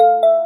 you.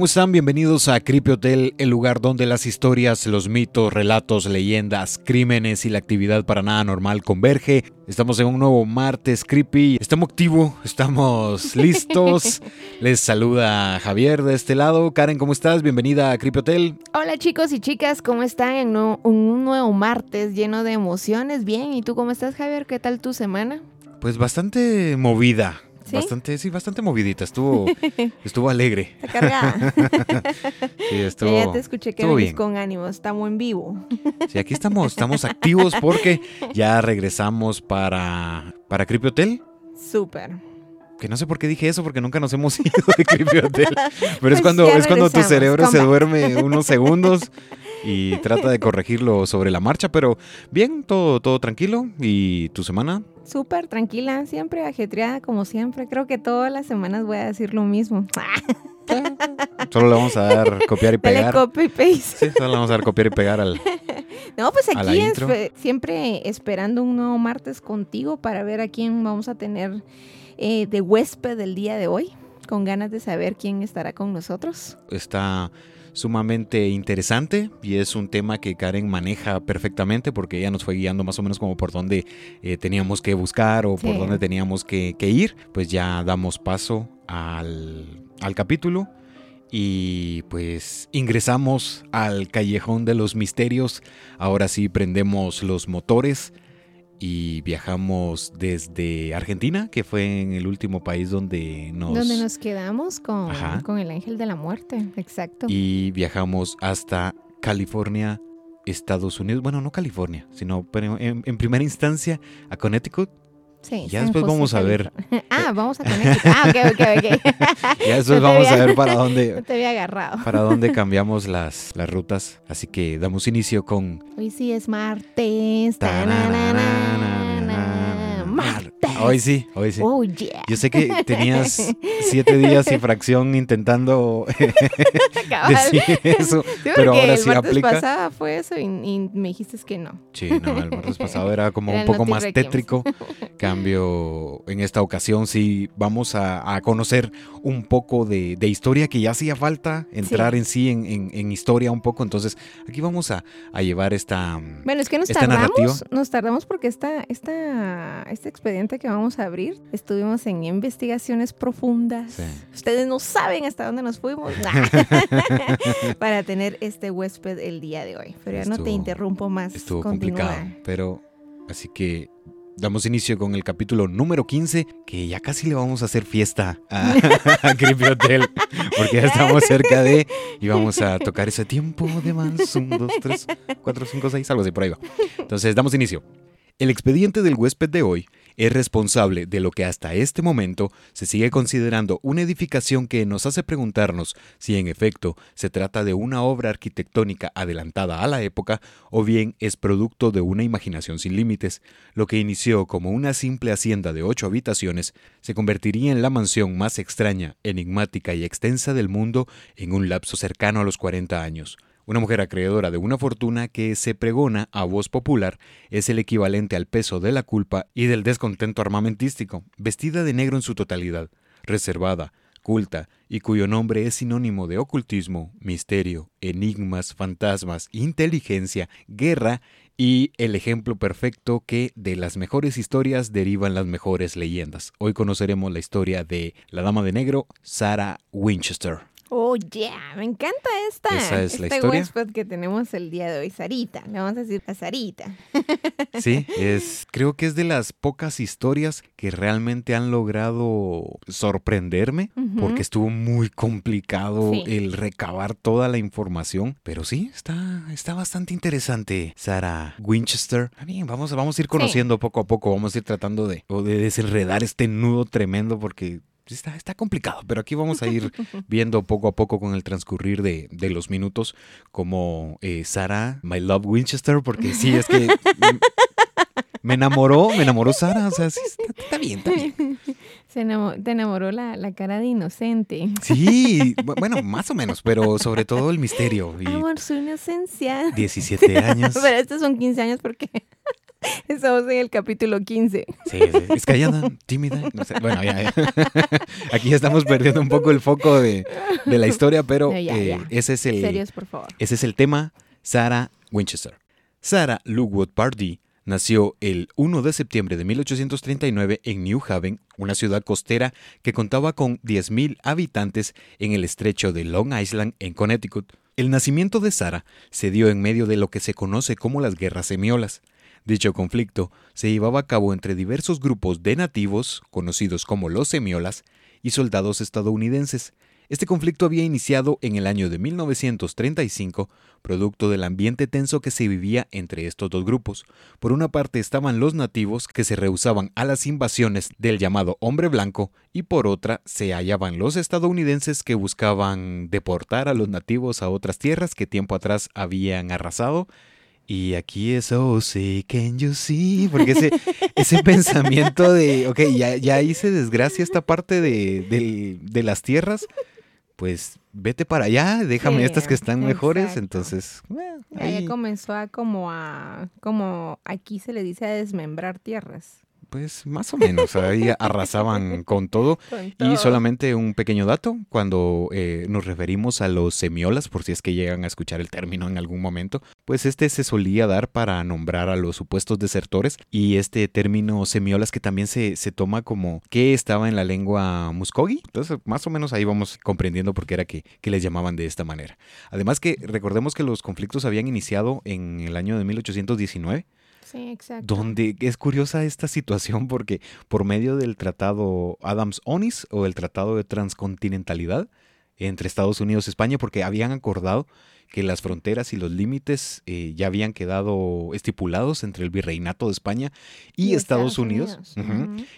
¿Cómo están? Bienvenidos a Creepy Hotel, el lugar donde las historias, los mitos, relatos, leyendas, crímenes y la actividad para nada normal converge. Estamos en un nuevo martes creepy. Estamos activos, estamos listos. Les saluda Javier de este lado. Karen, ¿cómo estás? Bienvenida a Creepy Hotel. Hola chicos y chicas, ¿cómo están en un nuevo martes lleno de emociones? Bien, ¿y tú cómo estás Javier? ¿Qué tal tu semana? Pues bastante movida. Bastante, sí, bastante movidita. Estuvo, estuvo alegre. Está cargada. sí, estuvo. Ya te escuché que venís con ánimo. Estamos en vivo. Sí, aquí estamos, estamos activos porque ya regresamos para, para Creepy Hotel. Súper. Que no sé por qué dije eso, porque nunca nos hemos ido de Creepy Hotel. Pero es pues cuando, es cuando tu cerebro se duerme unos segundos y trata de corregirlo sobre la marcha. Pero bien, todo, todo tranquilo. ¿Y tu semana? súper tranquila, siempre ajetreada como siempre. Creo que todas las semanas voy a decir lo mismo. Solo le vamos a dar copiar y pegar. copy paste. Sí, solo le vamos a dar copiar y pegar al. No, pues aquí es, siempre esperando un nuevo martes contigo para ver a quién vamos a tener eh, de huésped del día de hoy. Con ganas de saber quién estará con nosotros. Está sumamente interesante y es un tema que Karen maneja perfectamente porque ella nos fue guiando más o menos como por dónde eh, teníamos que buscar o por dónde teníamos que, ir. Pues ya damos paso al, al capítulo y pues ingresamos al callejón de los misterios. Ahora sí prendemos los motores y viajamos desde Argentina, que fue en el último país donde nos... Donde nos quedamos con, con el ángel de la muerte, exacto. Y viajamos hasta California, Estados Unidos, bueno, no California, sino en, en primera instancia a Connecticut, Sí, ya después vamos a ver. ah, vamos a tener Ah, ok, ok, ok. ya después vamos a ver para dónde. No te había agarrado. Para dónde cambiamos las, las rutas. Así que damos inicio con. Hoy sí es martes. Hoy sí, hoy sí. Oh, yeah. Yo sé que tenías siete días y fracción intentando decir eso, pero ahora sí aplica. El martes pasado fue eso y, me dijiste que no. Sí, no, el martes pasado era como un poco más tétrico. Cambio, en esta ocasión sí vamos a, conocer un poco de, historia que ya hacía falta entrar en sí en, historia un poco. Entonces, aquí vamos a, llevar esta Bueno, es que nos tardamos, nos tardamos porque esta, esta, este expediente que vamos a abrir, estuvimos en investigaciones profundas. Ustedes no saben hasta dónde nos fuimos para tener este huésped el día de hoy. Pero ya no te interrumpo más. Estuvo complicado, pero así que damos inicio con el capítulo número 15, que ya casi le vamos a hacer fiesta a, Creepy Hotel, porque ya estamos cerca de y vamos a tocar ese tiempo de más. Un, dos, tres, cuatro, cinco, seis, algo así por ahí va. Entonces, damos inicio. El expediente del huésped de hoy es responsable de lo que hasta este momento se sigue considerando una edificación que nos hace preguntarnos si en efecto se trata de una obra arquitectónica adelantada a la época o bien es producto de una imaginación sin límites. Lo que inició como una simple hacienda de ocho habitaciones se convertiría en la mansión más extraña, enigmática y extensa del mundo en un lapso cercano a los 40 años. Una mujer acreedora de una fortuna que se pregona a voz popular es el equivalente al peso de la culpa y del descontento armamentístico, vestida de negro en su totalidad, reservada, culta y cuyo nombre es sinónimo de ocultismo, misterio, enigmas, fantasmas, inteligencia, guerra y el ejemplo perfecto que de las mejores historias derivan las mejores leyendas. Hoy conoceremos la historia de la Dama de Negro, Sarah Winchester. Oh, yeah, me encanta esta. Esa es la este historia. que tenemos el día de hoy, Sarita. Le vamos a decir a Sarita. Sí, es, creo que es de las pocas historias que realmente han logrado sorprenderme, porque estuvo muy complicado el recabar toda la información. Pero sí, está, está bastante interesante, Sarah Winchester. Bien, vamos, vamos a ir conociendo poco a poco, vamos a ir tratando de, de desenredar este nudo tremendo, porque está, está complicado, pero aquí vamos a ir viendo poco a poco con el transcurrir de, los minutos como eh, Sara, My Love Winchester, porque sí, es que me enamoró, me enamoró Sara, o sea, sí, está, bien, está bien. Se te enamoró la, la, cara de inocente. Sí, bueno, más o menos, pero sobre todo el misterio. Y Amor, su inocencia. 17 años. pero estos son 15 años porque Estamos en el capítulo 15. Sí, sí. Es callada, tímida. No sé. Bueno, ya, Aquí ya estamos perdiendo un poco el foco de, la historia, pero eh, ese es el. Serios, por favor. Ese es el tema. Sarah Winchester. Sarah Lookwood Pardee nació el 1 de septiembre de 1839 en New Haven, una ciudad costera que contaba con 10.000 habitantes en el estrecho de Long Island, en Connecticut. El nacimiento de Sarah se dio en medio de lo que se conoce como las guerras semiolas. Dicho conflicto se llevaba a cabo entre diversos grupos de nativos, conocidos como los semiolas, y soldados estadounidenses. Este conflicto había iniciado en el año de 1935, producto del ambiente tenso que se vivía entre estos dos grupos. Por una parte estaban los nativos que se rehusaban a las invasiones del llamado hombre blanco y por otra se hallaban los estadounidenses que buscaban deportar a los nativos a otras tierras que tiempo atrás habían arrasado y aquí es, oh, sí, can you see? Porque ese, ese pensamiento de, ok, ya, ya hice desgracia esta parte de, las tierras, pues vete para allá, déjame estas que están mejores. Entonces, ahí comenzó a como a, como aquí se le dice a desmembrar tierras. Pues más o menos, ahí arrasaban con todo. Y solamente un pequeño dato, cuando eh, nos referimos a los semiolas, por si es que llegan a escuchar el término en algún momento, pues este se solía dar para nombrar a los supuestos desertores y este término semiolas que también se, se toma como que estaba en la lengua muskogi. Entonces, más o menos ahí vamos comprendiendo por qué era que, que les llamaban de esta manera. Además que recordemos que los conflictos habían iniciado en el año de 1819 Sí, exacto. Donde es curiosa esta situación porque por medio del tratado Adams-Onis o el tratado de transcontinentalidad entre Estados Unidos y España, porque habían acordado que las fronteras y los límites eh, ya habían quedado estipulados entre el virreinato de España y, Estados, Unidos,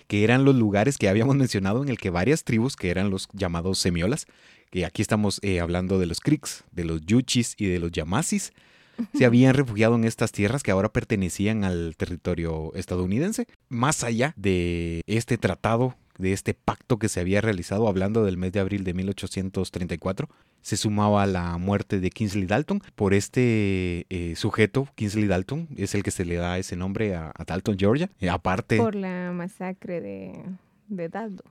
que eran los lugares que habíamos mencionado en el que varias tribus, que eran los llamados semiolas, que aquí estamos eh, hablando de los Creeks, de los Yuchis y de los Yamasis, se habían refugiado en estas tierras que ahora pertenecían al territorio estadounidense. Más allá de este tratado, de este pacto que se había realizado, hablando del mes de abril de 1834, se sumaba la muerte de Kingsley Dalton. Por este eh, sujeto, Kingsley Dalton, es el que se le da ese nombre a, Dalton, Georgia. Eh, aparte. Por la masacre de, de Dalton.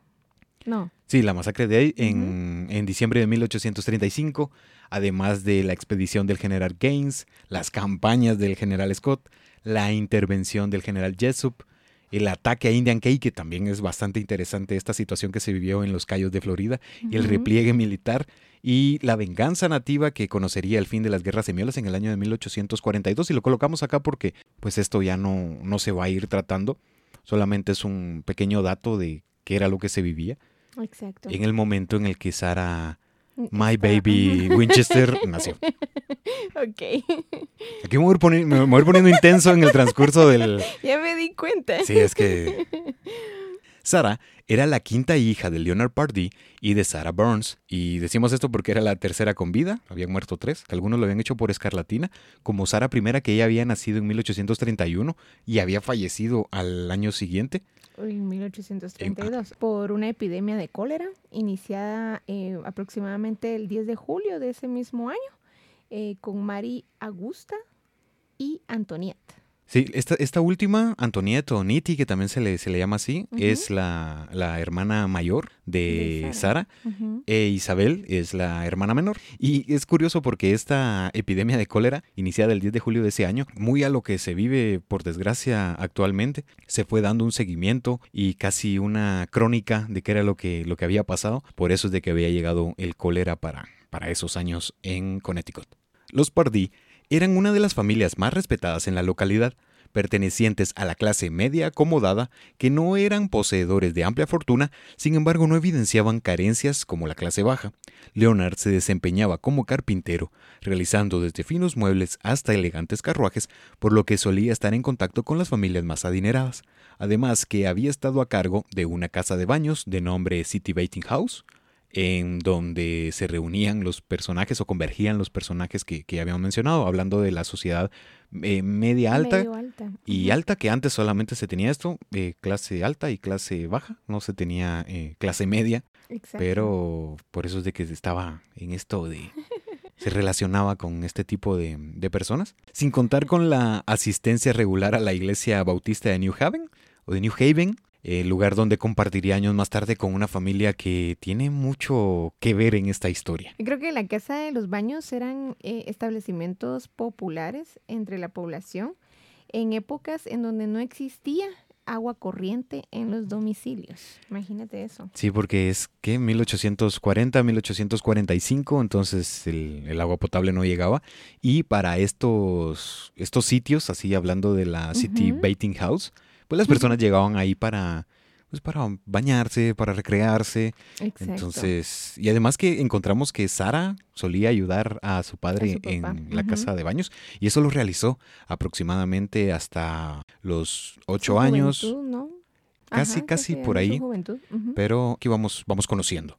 No. Sí, la masacre de ahí en, en, diciembre de 1835, además de la expedición del general Gaines, las campañas del general Scott, la intervención del general Jessup, el ataque a Indian Cay, que también es bastante interesante esta situación que se vivió en los Cayos de Florida, y el repliegue militar y la venganza nativa que conocería el fin de las guerras semiolas en el año de 1842. Y lo colocamos acá porque pues esto ya no, no se va a ir tratando, solamente es un pequeño dato de qué era lo que se vivía. Exacto. En el momento en el que Sara, mm, My Baby Winchester, nació. Ok. Aquí me voy, me voy poniendo intenso en el transcurso del... Ya me di cuenta. Sí, es que... Sara era la quinta hija de Leonard Pardee y de Sarah Burns. Y decimos esto porque era la tercera con vida, habían muerto tres, que algunos lo habían hecho por escarlatina, como Sara I, que ella había nacido en 1831 y había fallecido al año siguiente. En 1832, por una epidemia de cólera iniciada eh, aproximadamente el 10 de julio de ese mismo año, eh, con Mari Augusta y Antoniette. Sí, esta, esta última, Antonieta o Niti, que también se le, se le llama así, es la, hermana mayor de, Sara. E Isabel es la hermana menor. Y es curioso porque esta epidemia de cólera, iniciada el 10 de julio de ese año, muy a lo que se vive por desgracia actualmente, se fue dando un seguimiento y casi una crónica de qué era lo que, lo que había pasado. Por eso es de que había llegado el cólera para, para esos años en Connecticut. Los Pardee eran una de las familias más respetadas en la localidad, pertenecientes a la clase media acomodada, que no eran poseedores de amplia fortuna, sin embargo no evidenciaban carencias como la clase baja. Leonard se desempeñaba como carpintero, realizando desde finos muebles hasta elegantes carruajes, por lo que solía estar en contacto con las familias más adineradas. Además que había estado a cargo de una casa de baños de nombre City Bathing House, en donde se reunían los personajes o convergían los personajes que, que habíamos mencionado, hablando de la sociedad eh, media alta, y alta, que antes solamente se tenía esto, eh, clase alta y clase baja, no se tenía eh, clase media, pero por eso es de que estaba en esto de... se relacionaba con este tipo de, de personas, sin contar con la asistencia regular a la iglesia bautista de New Haven, o de New Haven, el lugar donde compartiría años más tarde con una familia que tiene mucho que ver en esta historia. Creo que la casa de los baños eran eh, establecimientos populares entre la población en épocas en donde no existía agua corriente en los domicilios. Imagínate eso. Sí, porque es que 1840, 1845, entonces el, el, agua potable no llegaba. Y para estos, estos sitios, así hablando de la City Bathing House, pues las personas llegaban ahí para, pues para bañarse, para recrearse. Entonces, y además que encontramos que Sara solía ayudar a su padre en la casa de baños y eso lo realizó aproximadamente hasta los ocho años. ¿no? Casi, casi por ahí. Pero aquí vamos, vamos conociendo.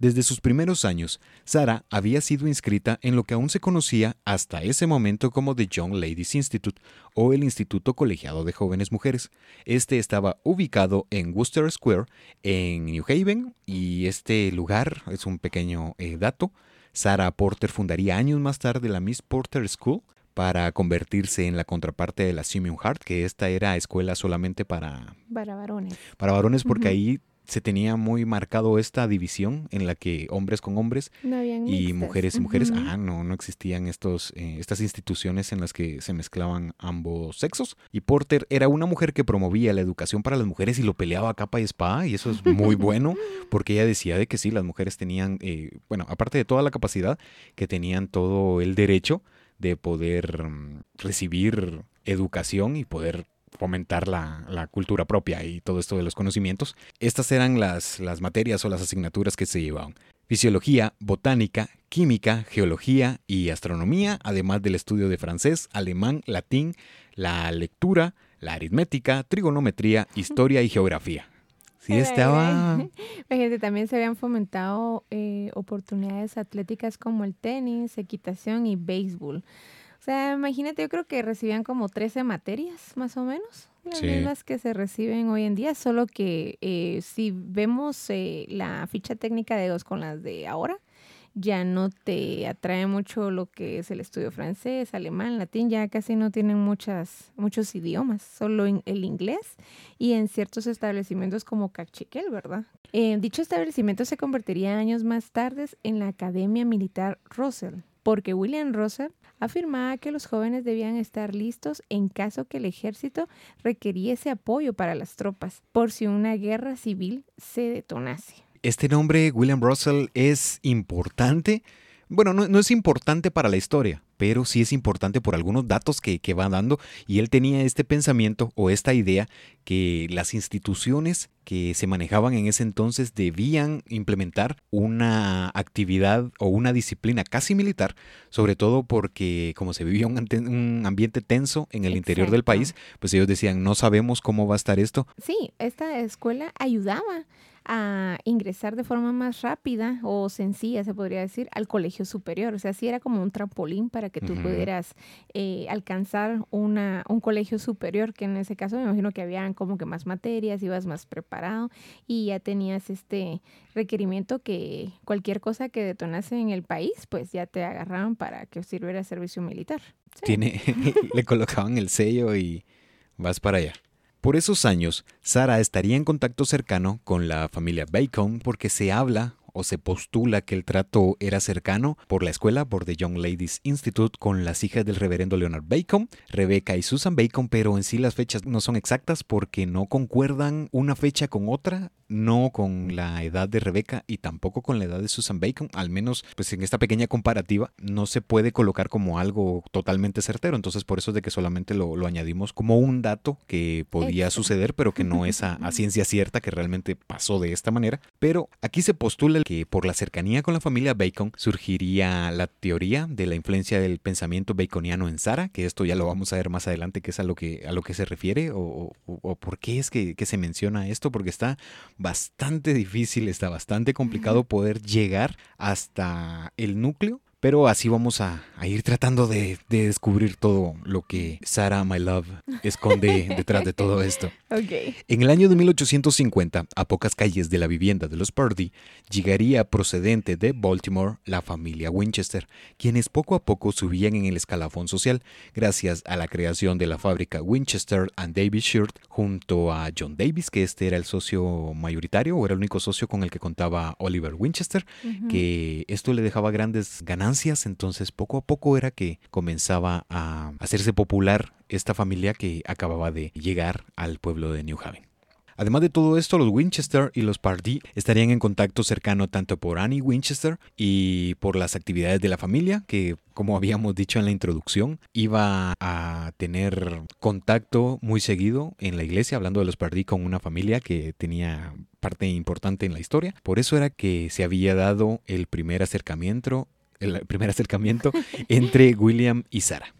Desde sus primeros años, Sara había sido inscrita en lo que aún se conocía hasta ese momento como The Young Ladies Institute o el Instituto Colegiado de Jóvenes Mujeres. Este estaba ubicado en Worcester Square, en New Haven, y este lugar es un pequeño eh, dato. Sara Porter fundaría años más tarde la Miss Porter School, para convertirse en la contraparte de la Simeon Hart, que esta era escuela solamente para... Para varones. Para varones, porque ahí se tenía muy marcado esta división en la que hombres con hombres y mujeres y mujeres, ajá, no, no existían estos, eh, estas instituciones en las que se mezclaban ambos sexos. Y Porter era una mujer que promovía la educación para las mujeres y lo peleaba a capa y espada, y eso es muy bueno, porque ella decía de que sí, las mujeres tenían, eh, bueno, aparte de toda la capacidad, que tenían todo el derecho de poder mm, recibir educación y poder fomentar la, cultura propia y todo esto de los conocimientos. Estas eran las, las materias o las asignaturas que se llevaban. Fisiología, botánica, química, geología y astronomía, además del estudio de francés, alemán, latín, la lectura, la aritmética, trigonometría, historia y geografía. Sí, estaba. Fíjate, también se habían fomentado eh, oportunidades atléticas como el tenis, equitación y béisbol. O sea, imagínate, yo creo que recibían como 13 materias, más o menos, las mismas que se reciben hoy en día, solo que eh, si vemos eh, la ficha técnica de dos con las de ahora, ya no te atrae mucho lo que es el estudio francés, alemán, latín, ya casi no tienen muchas, muchos idiomas, solo en el inglés y en ciertos establecimientos como Cachiquel, ¿verdad? Eh, dicho establecimiento se convertiría años más tarde en la Academia Militar Russell, porque William Russell afirmaba que los jóvenes debían estar listos en caso que el ejército requiriese apoyo para las tropas, por si una guerra civil se detonase. Este nombre, William Russell, es importante. Bueno, no, es importante para la historia, pero sí es importante por algunos datos que, que, va dando. Y él tenía este pensamiento o esta idea que las instituciones que se manejaban en ese entonces debían implementar una actividad o una disciplina casi militar, sobre todo porque como se vivía un, ambiente tenso en el interior del país, pues ellos decían, no sabemos cómo va a estar esto. Sí, esta escuela ayudaba a ingresar de forma más rápida o sencilla, se podría decir, al colegio superior. O sea, sí era como un trampolín para que tú pudieras eh, alcanzar una, un colegio superior, que en ese caso me imagino que habían como que más materias, ibas más preparado y ya tenías este requerimiento que cualquier cosa que detonase en el país, pues ya te agarraban para que sirviera servicio militar. Tiene, le colocaban el sello y vas para allá. Por esos años, Sara estaría en contacto cercano con la familia Bacon porque se habla o se postula que el trato era cercano por la escuela, por The Young Ladies Institute, con las hijas del reverendo Leonard Bacon, Rebecca y Susan Bacon, pero en sí las fechas no son exactas porque no concuerdan una fecha con otra no con la edad de Rebeca y tampoco con la edad de Susan Bacon, al menos pues en esta pequeña comparativa no se puede colocar como algo totalmente certero, entonces por eso es de que solamente lo, añadimos como un dato que podía suceder, pero que no es a, ciencia cierta que realmente pasó de esta manera. Pero aquí se postula que por la cercanía con la familia Bacon surgiría la teoría de la influencia del pensamiento baconiano en Sara, que esto ya lo vamos a ver más adelante, que es a lo que, a lo que se refiere, o, por qué es que, que se menciona esto, porque está bastante difícil, está bastante complicado poder llegar hasta el núcleo pero así vamos a, ir tratando de, descubrir todo lo que Sarah, my love, esconde detrás de todo esto. En el año de 1850, a pocas calles de la vivienda de los Purdy, llegaría procedente de Baltimore la familia Winchester, quienes poco a poco subían en el escalafón social gracias a la creación de la fábrica Winchester and Davis Shirt junto a John Davis, que este era el socio mayoritario o era el único socio con el que contaba Oliver Winchester, que esto le dejaba grandes ganancias entonces poco a poco era que comenzaba a hacerse popular esta familia que acababa de llegar al pueblo de New Haven. Además de todo esto, los Winchester y los Pardee estarían en contacto cercano tanto por Annie Winchester y por las actividades de la familia, que como habíamos dicho en la introducción, iba a tener contacto muy seguido en la iglesia, hablando de los Pardee con una familia que tenía parte importante en la historia. Por eso era que se había dado el primer acercamiento el primer acercamiento entre William y Sara.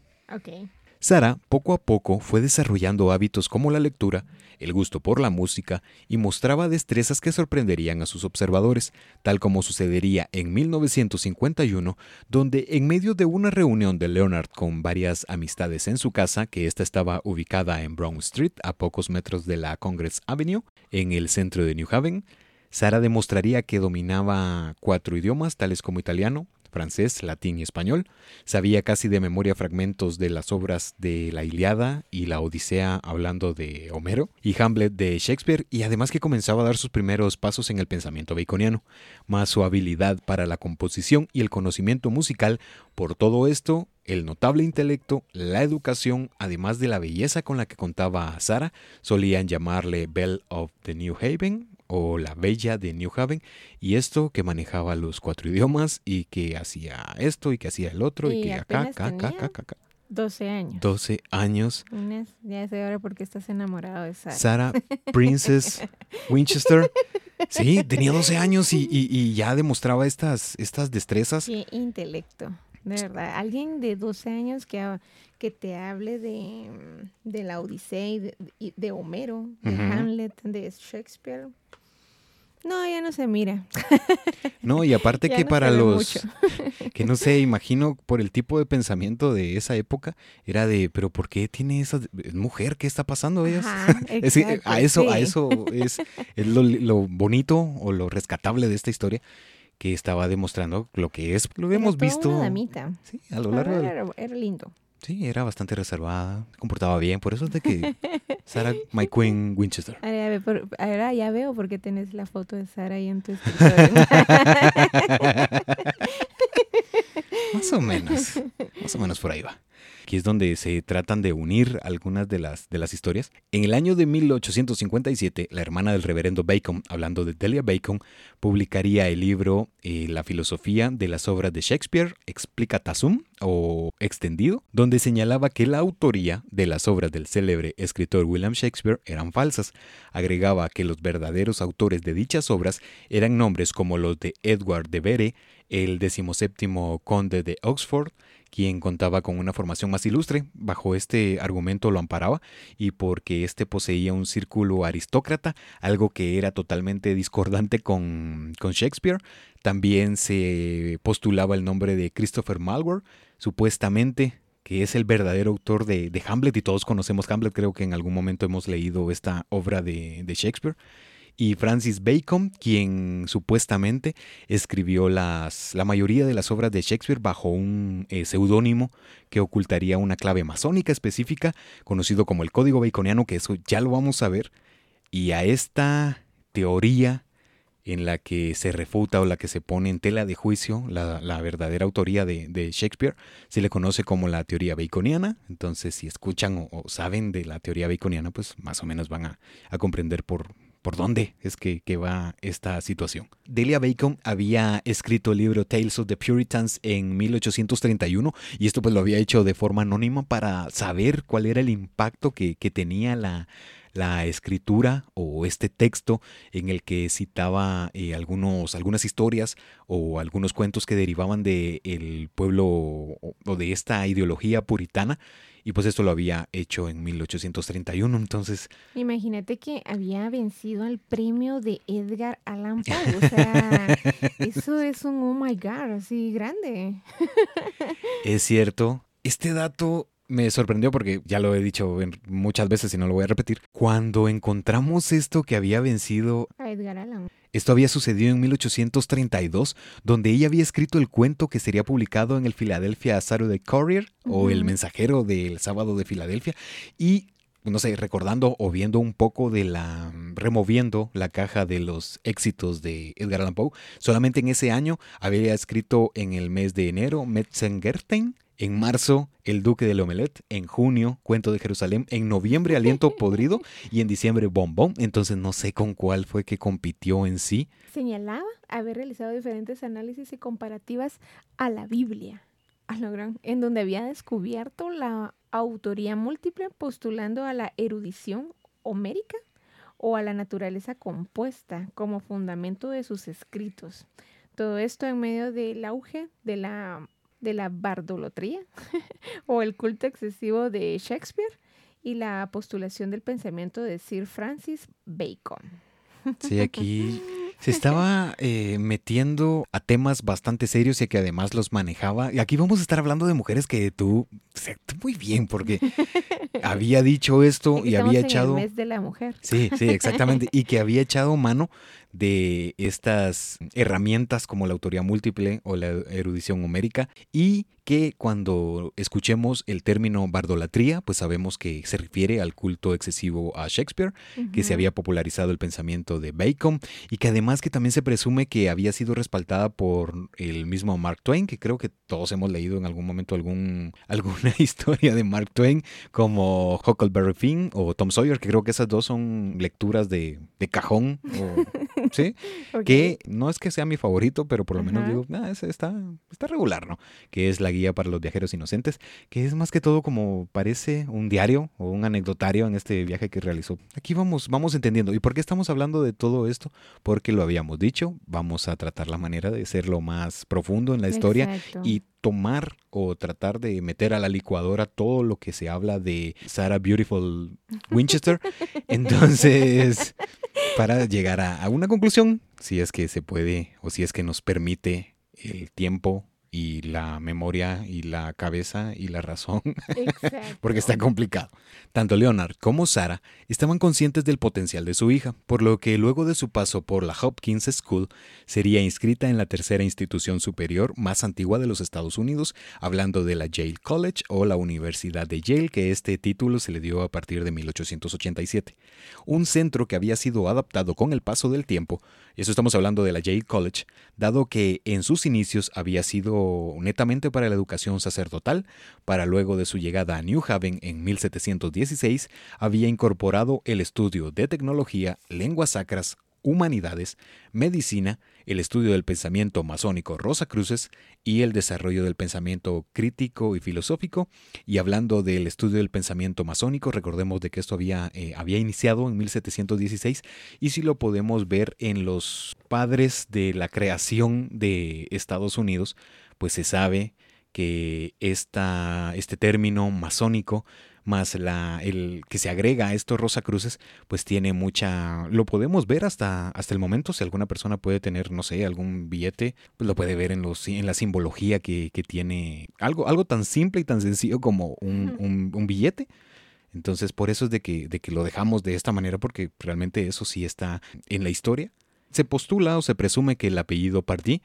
Sara poco a poco fue desarrollando hábitos como la lectura, el gusto por la música y mostraba destrezas que sorprenderían a sus observadores, tal como sucedería en 1951, donde en medio de una reunión de Leonard con varias amistades en su casa, que ésta estaba ubicada en Brown Street, a pocos metros de la Congress Avenue, en el centro de New Haven, Sara demostraría que dominaba cuatro idiomas, tales como italiano, francés, latín y español. Sabía casi de memoria fragmentos de las obras de la Iliada y la Odisea hablando de Homero y Hamlet de Shakespeare y además que comenzaba a dar sus primeros pasos en el pensamiento baconiano, más su habilidad para la composición y el conocimiento musical. Por todo esto, el notable intelecto, la educación, además de la belleza con la que contaba Sara, solían llamarle Belle of the New Haven o La Bella de New Haven, y esto que manejaba los cuatro idiomas y que hacía esto y que hacía el otro y, que acá, acá, acá, acá, acá. 12 años. 12 años. ya sé ahora por qué estás enamorado de Sara. Sara Princess Winchester. Sí, tenía 12 años y, y, ya demostraba estas, estas destrezas. Qué intelecto, de verdad. Alguien de 12 años que, que te hable de, de la Odisea de, de, Homero, de Hamlet, de Shakespeare. No, ya no se mira. No, y aparte que para los que no sé, imagino por el tipo de pensamiento de esa época era de, pero ¿por qué tiene esa mujer? ¿Qué está pasando a eso, a eso es, lo, bonito o lo rescatable de esta historia que estaba demostrando lo que es, lo hemos visto. Sí, a lo largo. era lindo. Sí, era bastante reservada, se comportaba bien, por eso es de que Sarah, my queen Winchester. Ahora, ya veo por qué tenés la foto de Sarah ahí en tu escritorio. más o menos, más o menos por ahí va. Aquí es donde se tratan de unir algunas de las, de las historias. En el año de 1857, la hermana del reverendo Bacon, hablando de Delia Bacon, publicaría el libro eh, La filosofía de las obras de Shakespeare, Explicatasum o extendido, donde señalaba que la autoría de las obras del célebre escritor William Shakespeare eran falsas. Agregaba que los verdaderos autores de dichas obras eran nombres como los de Edward de Vere, el decimoséptimo conde de Oxford, quien contaba con una formación más ilustre. Bajo este argumento lo amparaba y porque éste poseía un círculo aristócrata, algo que era totalmente discordante con, con Shakespeare. También se postulaba el nombre de Christopher Malware, supuestamente que es el verdadero autor de, Hamlet y todos conocemos Hamlet, creo que en algún momento hemos leído esta obra de, de Shakespeare y Francis Bacon, quien supuestamente escribió las, la mayoría de las obras de Shakespeare bajo un eh, seudónimo que ocultaría una clave masónica específica, conocido como el Código Baconiano, que eso ya lo vamos a ver. Y a esta teoría en la que se refuta o la que se pone en tela de juicio la, verdadera autoría de, Shakespeare, se le conoce como la teoría baconiana. Entonces, si escuchan o, saben de la teoría baconiana, pues más o menos van a, comprender por, por dónde es que, va esta situación. Delia Bacon había escrito el libro Tales of the Puritans en 1831 y esto pues lo había hecho de forma anónima para saber cuál era el impacto que, tenía la, escritura o este texto en el que citaba eh, algunos, algunas historias o algunos cuentos que derivaban del pueblo o, de esta ideología puritana. Y pues esto lo había hecho en 1831, entonces... Imagínate que había vencido al premio de Edgar Allan Poe, o sea, eso es un oh my god, así grande. Es cierto, este dato me sorprendió porque ya lo he dicho muchas veces y no lo voy a repetir. Cuando encontramos esto que había vencido a Edgar Allan. Esto había sucedido en 1832, donde ella había escrito el cuento que sería publicado en el Philadelphia Saturday Courier o el mensajero del sábado de Filadelfia y no sé, recordando o viendo un poco de la, removiendo la caja de los éxitos de Edgar Allan Poe, solamente en ese año había escrito en el mes de enero Metzengerten, en marzo, El Duque del Omelet. En junio, Cuento de Jerusalén. En noviembre, Aliento Podrido. Y en diciembre, Bombón. Entonces no sé con cuál fue que compitió en sí. Señalaba haber realizado diferentes análisis y comparativas a la Biblia, a lo gran, en donde había descubierto la autoría múltiple postulando a la erudición homérica o a la naturaleza compuesta como fundamento de sus escritos. Todo esto en medio del auge de la de la bardolatría o el culto excesivo de Shakespeare y la postulación del pensamiento de Sir Francis Bacon. Sí, aquí se estaba eh, metiendo a temas bastante serios y que además los manejaba. Y aquí vamos a estar hablando de mujeres que tú, muy bien, porque había dicho esto y había echado. El mes de la mujer. Sí, sí, exactamente. y que había echado mano de estas herramientas como la autoría múltiple o la erudición homérica y que cuando escuchemos el término bardolatría, pues sabemos que se refiere al culto excesivo a Shakespeare, que se había popularizado el pensamiento de Bacon y que además que también se presume que había sido respaldada por el mismo Mark Twain, que creo que todos hemos leído en algún momento algún, alguna historia de Mark Twain, como Huckleberry Finn o Tom Sawyer, que creo que esas dos son lecturas de, de cajón o ¿sí? Que no es que sea mi favorito, pero por lo menos digo, ah, está, está regular, ¿no? Que es la guía para los viajeros inocentes, que es más que todo como parece un diario o un anecdotario en este viaje que realizó. Aquí vamos, vamos entendiendo. ¿Y por qué estamos hablando de todo esto? Porque lo habíamos dicho, vamos a tratar la manera de ser lo más profundo en la historia y tomar o tratar de meter a la licuadora todo lo que se habla de Sarah Beautiful Winchester. Entonces, para llegar a, una conclusión, si es que se puede o si es que nos permite el tiempo y la memoria y la cabeza y la razón, porque está complicado. Tanto Leonard como Sara estaban conscientes del potencial de su hija, por lo que luego de su paso por la Hopkins School sería inscrita en la tercera institución superior más antigua de los Estados Unidos, hablando de la Yale College o la Universidad de Yale, que este título se le dio a partir de 1887. Un centro que había sido adaptado con el paso del tiempo, y eso estamos hablando de la Yale College, dado que en sus inicios había sido netamente para la educación sacerdotal, para luego de su llegada a New Haven en 1716, había incorporado el estudio de tecnología, lenguas sacras, humanidades, medicina, el estudio del pensamiento masónico Rosacruces y el desarrollo del pensamiento crítico y filosófico. Y hablando del estudio del pensamiento masónico, recordemos de que esto había, eh, había iniciado en 1716 y si lo podemos ver en los padres de la creación de Estados Unidos, pues se sabe que esta, este término masónico más la, el que se agrega a estos Rosacruces, pues tiene mucha, lo podemos ver hasta, hasta el momento, si alguna persona puede tener, no sé, algún billete, pues lo puede ver en, los, en la simbología que, que tiene algo, algo tan simple y tan sencillo como un, un, billete. Entonces, por eso es de que, de que lo dejamos de esta manera, porque realmente eso sí está en la historia Se postula o se presume que el apellido Pardee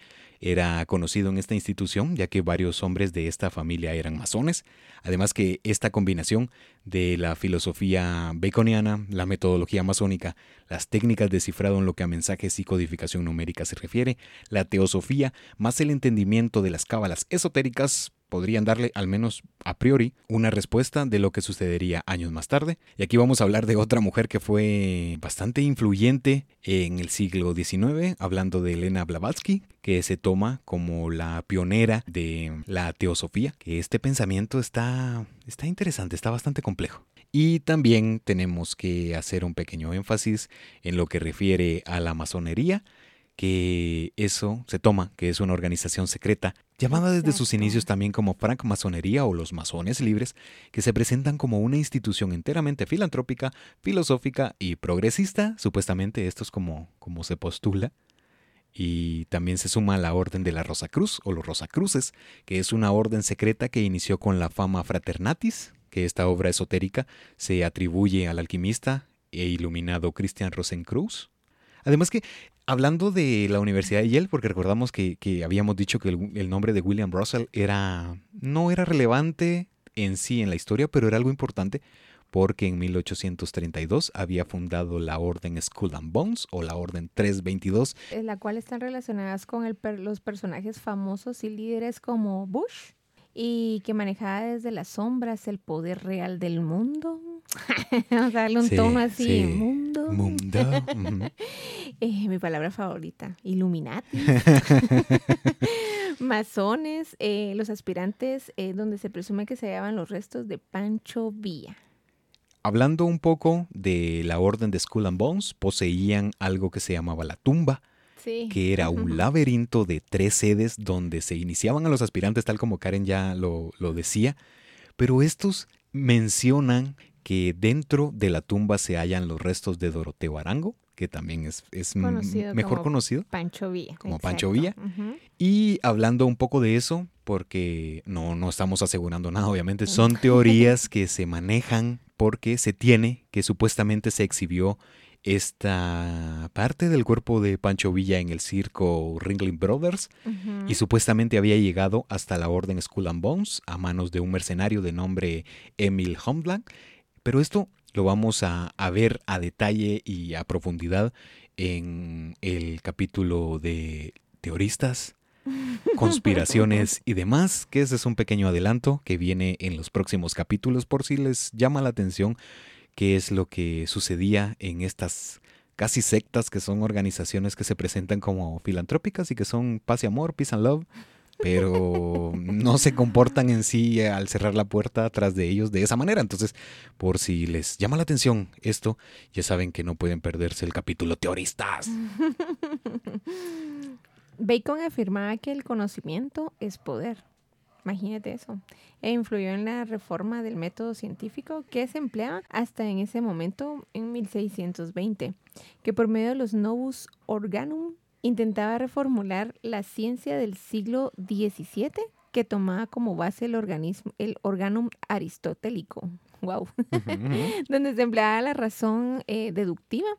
era conocido en esta institución, ya que varios hombres de esta familia eran masones. Además que esta combinación de la filosofía baconiana, la metodología masónica, las técnicas de cifrado en lo que a mensajes y codificación numérica se refiere, la teosofía, más el entendimiento de las cábalas esotéricas, podrían darle, al menos a priori, una respuesta de lo que sucedería años más tarde. Y aquí vamos a hablar de otra mujer que fue bastante influyente en el siglo XIX, hablando de Elena Blavatsky, que se toma como la pionera de la teosofía, que este pensamiento está, está interesante, está bastante complejo. Y también tenemos que hacer un pequeño énfasis en lo que refiere a la masonería, que eso se toma, que es una organización secreta, llamada desde sus inicios también como francmasonería o los masones libres, que se presentan como una institución enteramente filantrópica, filosófica y progresista, supuestamente esto es como, como se postula, y también se suma a la Orden de la Rosa Cruz o los Rosacruces, que es una orden secreta que inició con la fama fraternatis, que esta obra esotérica se atribuye al alquimista e iluminado Christian Rosencruz. Además que Hablando de la Universidad de Yale, porque recordamos que, habíamos dicho que el, nombre de William Russell era, no era relevante en sí en la historia, pero era algo importante porque en 1832 había fundado la Orden Skull and Bones o la Orden 322. En la cual están relacionadas con los personajes famosos y líderes como Bush y que manejaba desde las sombras el poder real del mundo. o sea, un tono así, mundo. Mundo. Eh, mi palabra favorita, Illuminati. Masones, eh, los aspirantes eh, donde se presume que se hallaban los restos de Pancho Villa. Hablando un poco de la orden de Skull and Bones, poseían algo que se llamaba la tumba, que era un laberinto de tres sedes donde se iniciaban a los aspirantes, tal como Karen ya lo, lo decía, pero estos mencionan que dentro de la tumba se hallan los restos de Doroteo Arango, que también es, mejor conocido. Pancho Villa. Como Pancho Villa. Y hablando un poco de eso, porque no, no estamos asegurando nada, obviamente, son teorías que se manejan porque se tiene que supuestamente se exhibió esta parte del cuerpo de Pancho Villa en el circo Ringling Brothers y supuestamente había llegado hasta la orden Skull and Bones a manos de un mercenario de nombre Emil Humblank pero esto lo vamos a, ver a detalle y a profundidad en el capítulo de teoristas, conspiraciones y demás, que ese es un pequeño adelanto que viene en los próximos capítulos por si les llama la atención qué es lo que sucedía en estas casi sectas que son organizaciones que se presentan como filantrópicas y que son paz y amor, peace and love pero no se comportan en sí al cerrar la puerta atrás de ellos de esa manera. Entonces, por si les llama la atención esto, ya saben que no pueden perderse el capítulo Teoristas. Bacon afirmaba que el conocimiento es poder. Imagínate eso. E influyó en la reforma del método científico que se empleaba hasta en ese momento, en 1620, que por medio de los Novus Organum intentaba reformular la ciencia del siglo XVII que tomaba como base el organismo, el organum aristotélico, wow, donde se empleaba la razón eh, deductiva,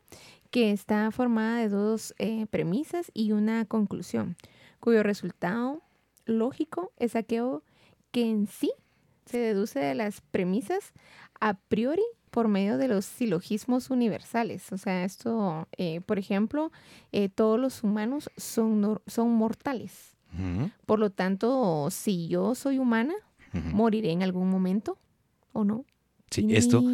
que está formada de dos eh, premisas y una conclusión, cuyo resultado lógico es aquello que en sí se deduce de las premisas a priori por medio de los silogismos universales. O sea, esto, eh, por ejemplo, eh, todos los humanos son, son mortales. Por lo tanto, si yo soy humana, moriré en algún momento, ¿o no? Sí, esto.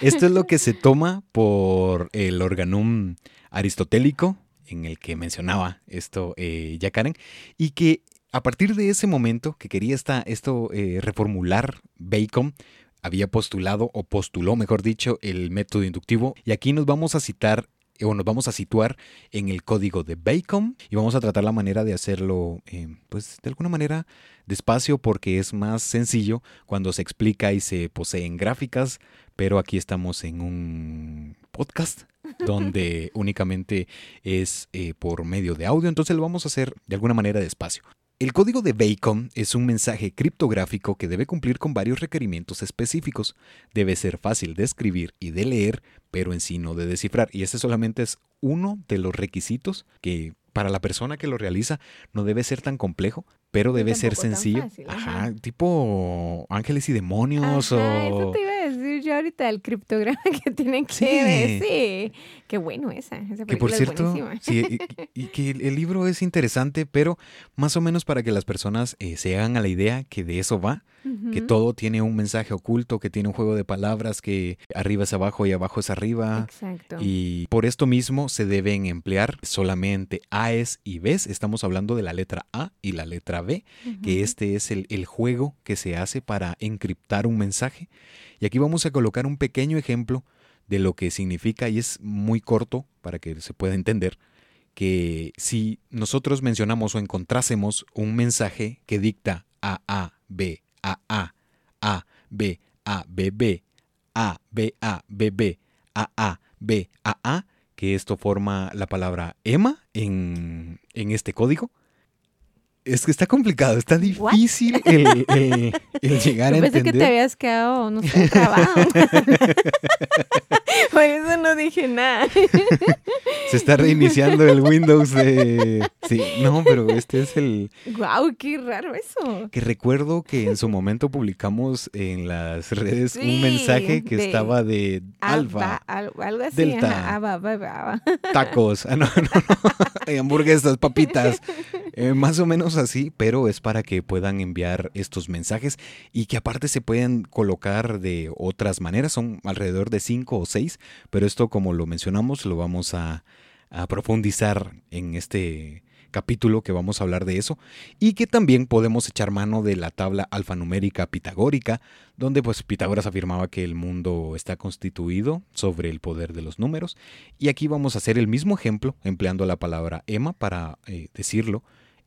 esto es lo que se toma por el organum aristotélico, en el que mencionaba esto eh, ya Karen, y que a partir de ese momento que quería esta, esto eh, reformular Bacon, había postulado o postuló, mejor dicho, el método inductivo. Y aquí nos vamos a citar o nos vamos a situar en el código de Bacon y vamos a tratar la manera de hacerlo, eh, pues de alguna manera despacio porque es más sencillo cuando se explica y se posee en gráficas, pero aquí estamos en un podcast donde únicamente es eh, por medio de audio, entonces lo vamos a hacer de alguna manera despacio. El código de Bacon es un mensaje criptográfico que debe cumplir con varios requerimientos específicos. Debe ser fácil de escribir y de leer, pero en sí no de descifrar. Y ese solamente es uno de los requisitos que para la persona que lo realiza no debe ser tan complejo, pero debe ser sencillo. ajá, tipo ángeles y demonios o... Eso te iba a decir yo ahorita, el criptograma que tienen que sí. Sí, qué bueno esa. esa que por cierto, sí, y, que el libro es interesante, pero más o menos para que las personas eh, se hagan a la idea que de eso va que todo tiene un mensaje oculto, que tiene un juego de palabras, que arriba es abajo y abajo es arriba. Exacto. Y por esto mismo se deben emplear solamente A's y B's. Estamos hablando de la letra A y la letra B, que este es el, el juego que se hace para encriptar un mensaje. Y aquí vamos a colocar un pequeño ejemplo de lo que significa y es muy corto para que se pueda entender que si nosotros mencionamos o encontrásemos un mensaje que dicta A, A, B, a A, A, B, A, B, B, A, B, A, B, B, A, A, B, A, A, que esto forma la palabra Emma en, en este código. Es que está complicado, está difícil el, el, el, llegar a entender. Pensé que te habías quedado, no sé, trabado. Por eso no dije nada. Se está reiniciando el Windows de... Sí, no, pero este es el... ¡Guau! ¡Qué raro eso! Que recuerdo que en su momento publicamos en las redes un mensaje que estaba de alfa, algo así, delta, tacos, ah, no, no, no, hamburguesas, papitas, eh, más o menos así, pero es para que puedan enviar estos mensajes y que aparte se pueden colocar de otras maneras. Son alrededor de cinco o seis, pero esto, como lo mencionamos, lo vamos a, a profundizar en este capítulo que vamos a hablar de eso y que también podemos echar mano de la tabla alfanumérica pitagórica donde pues Pitágoras afirmaba que el mundo está constituido sobre el poder de los números y aquí vamos a hacer el mismo ejemplo empleando la palabra ema para eh, decirlo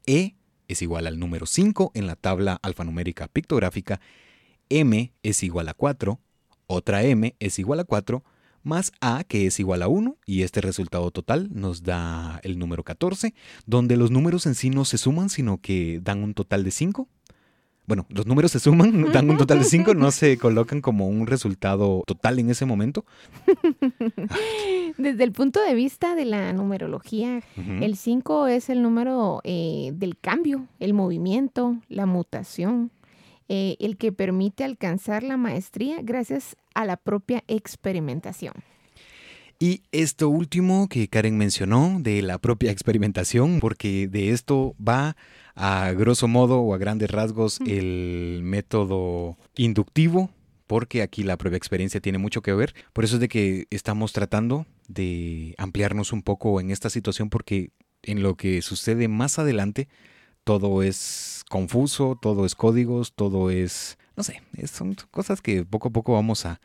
e es igual al número 5 en la tabla alfanumérica pictográfica, m es igual a 4, otra m es igual a 4, más a que es igual a 1 y este resultado total nos da el número 14, donde los números en sí no se suman sino que dan un total de 5. Bueno, los números se suman, dan un total de 5, no se colocan como un resultado total en ese momento. Desde el punto de vista de la numerología, el 5 es el número eh, del cambio, el movimiento, la mutación, eh, el que permite alcanzar la maestría gracias a la propia experimentación. Y esto último que Karen mencionó de la propia experimentación, porque de esto va a grosso modo o a grandes rasgos el método inductivo porque aquí la propia experiencia tiene mucho que ver. Por eso es de que estamos tratando de ampliarnos un poco en esta situación porque en lo que sucede más adelante todo es confuso, todo es códigos, todo es, no sé, son cosas que poco a poco vamos a,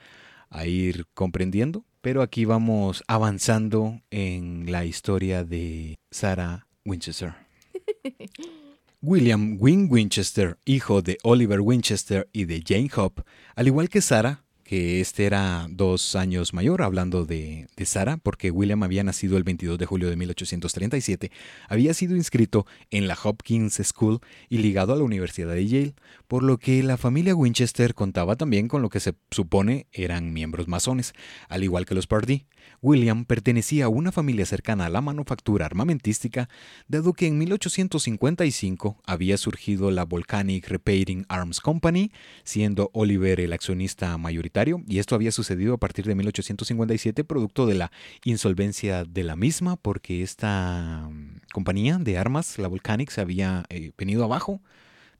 a ir comprendiendo. Pero aquí vamos avanzando en la historia de Sarah Winchester. William Wynne Winchester, hijo de Oliver Winchester y de Jane Hope, al igual que Sarah, este era dos años mayor, hablando de, de Sarah, porque William había nacido el 22 de julio de 1837, había sido inscrito en la Hopkins School y ligado a la Universidad de Yale, por lo que la familia Winchester contaba también con lo que se supone eran miembros masones, al igual que los Pardee. William pertenecía a una familia cercana a la manufactura armamentística, dado que en 1855 había surgido la Volcanic Repairing Arms Company, siendo Oliver el accionista mayoritario, y esto había sucedido a partir de 1857 producto de la insolvencia de la misma, porque esta mm, compañía de armas, la Volcanic, se había eh, venido abajo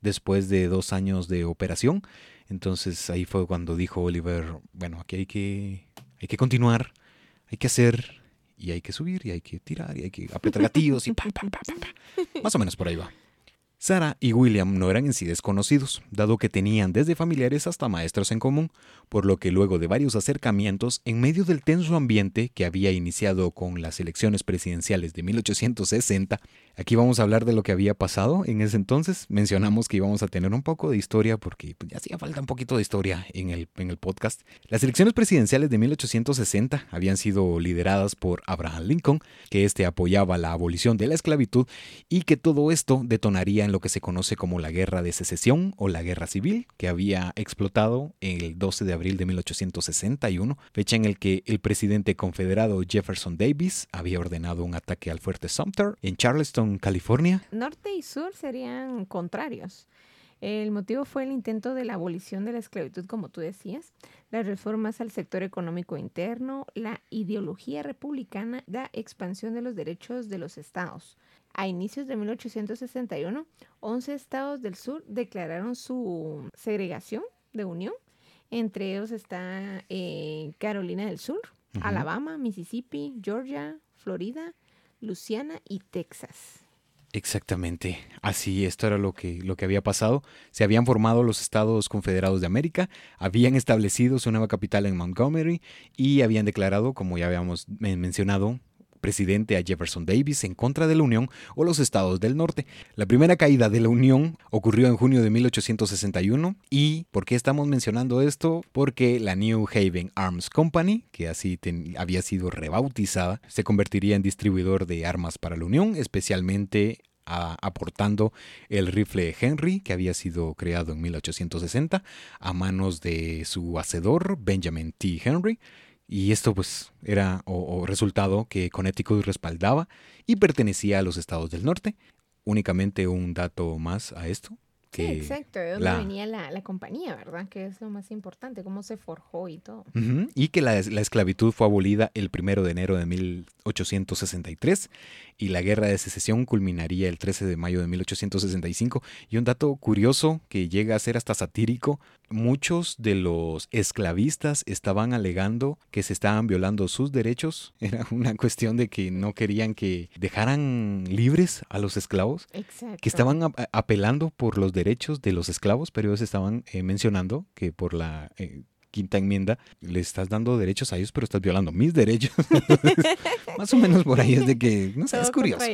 después de dos años de operación. Entonces ahí fue cuando dijo Oliver, bueno, aquí hay que, hay que continuar hay que hacer y hay que subir y hay que tirar y hay que apretar gatillos y pa, pa, pa, Más o menos por ahí va. Sara y William no eran en sí desconocidos, dado que tenían desde familiares hasta maestros en común, por lo que luego de varios acercamientos, en medio del tenso ambiente que había iniciado con las elecciones presidenciales de 1860, aquí vamos a hablar de lo que había pasado en ese entonces. Mencionamos que íbamos a tener un poco de historia porque pues, ya hacía falta un poquito de historia en el, en el podcast. Las elecciones presidenciales de 1860 habían sido lideradas por Abraham Lincoln, que este apoyaba la abolición de la esclavitud y que todo esto detonaría en lo que se conoce como la Guerra de Secesión o la Guerra Civil, que había explotado el 12 de abril de 1861, fecha en el que el presidente confederado Jefferson Davis había ordenado un ataque al fuerte Sumter en Charleston, California. Norte y sur serían contrarios. El motivo fue el intento de la abolición de la esclavitud, como tú decías, las reformas al sector económico interno, la ideología republicana, la expansión de los derechos de los estados. A inicios de 1861, 11 estados del sur declararon su segregación de unión. Entre ellos está eh, Carolina del Sur, Alabama, Mississippi, Georgia, Florida, Luisiana y Texas. Exactamente, así esto era lo que, lo que había pasado. Se habían formado los Estados Confederados de América, habían establecido su nueva capital en Montgomery y habían declarado, como ya habíamos mencionado, presidente a Jefferson Davis en contra de la Unión o los estados del norte. La primera caída de la Unión ocurrió en junio de 1861 y ¿por qué estamos mencionando esto? Porque la New Haven Arms Company, que así había sido rebautizada, se convertiría en distribuidor de armas para la Unión, especialmente aportando el rifle Henry, que había sido creado en 1860, a manos de su hacedor Benjamin T. Henry, y esto pues era o, resultado que Connecticut respaldaba y pertenecía a los estados del norte. Únicamente un dato más a esto. Sí, exacto, de dónde venía la, compañía, ¿verdad? Que es lo más importante, cómo se forjó y todo. Y que la, la, esclavitud fue abolida el primero de enero de 1863 y la guerra de secesión culminaría el 13 de mayo de 1865. Y un dato curioso que llega a ser hasta satírico, muchos de los esclavistas estaban alegando que se estaban violando sus derechos. Era una cuestión de que no querían que dejaran libres a los esclavos, que estaban apelando por los derechos de los esclavos, pero ellos estaban eh, mencionando que por la... Eh, quinta enmienda, le estás dando derechos a ellos, pero estás violando mis derechos. Más o menos por ahí es de que, no sé, es curioso.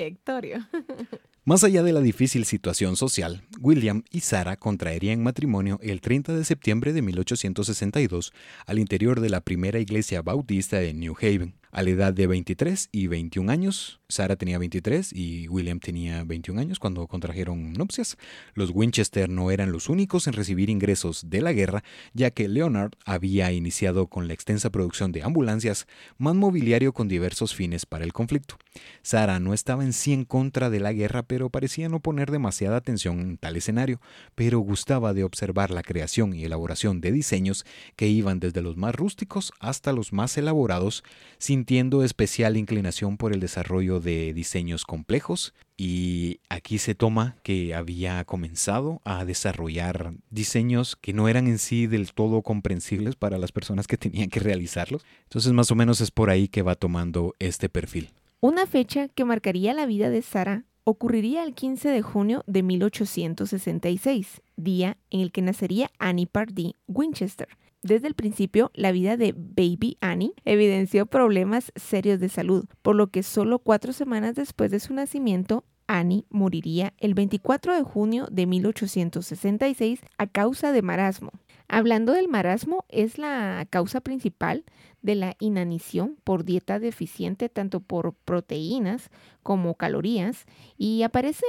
Más allá de la difícil situación social, William y Sarah contraerían matrimonio el 30 de septiembre de 1862 al interior de la primera iglesia bautista de New Haven. A la edad de 23 y 21 años, Sarah tenía 23 y William tenía 21 años cuando contrajeron nupcias. Los Winchester no eran los únicos en recibir ingresos de la guerra, ya que Leonard había iniciado con la extensa producción de ambulancias, más mobiliario con diversos fines para el conflicto. Sarah no estaba en sí en contra de la guerra, pero parecía no poner demasiada atención en tal escenario, pero gustaba de observar la creación y elaboración de diseños que iban desde los más rústicos hasta los más elaborados, sintiendo especial inclinación por el desarrollo de diseños complejos y aquí se toma que había comenzado a desarrollar diseños que no eran en sí del todo comprensibles para las personas que tenían que realizarlos. Entonces más o menos es por ahí que va tomando este perfil. Una fecha que marcaría la vida de Sara ocurriría el 15 de junio de 1866, día en el que nacería Annie Pardee Winchester, desde el principio, la vida de Baby Annie evidenció problemas serios de salud, por lo que solo cuatro semanas después de su nacimiento, Annie moriría el 24 de junio de 1866 a causa de marasmo. Hablando del marasmo, es la causa principal de la inanición por dieta deficiente tanto por proteínas como calorías y aparece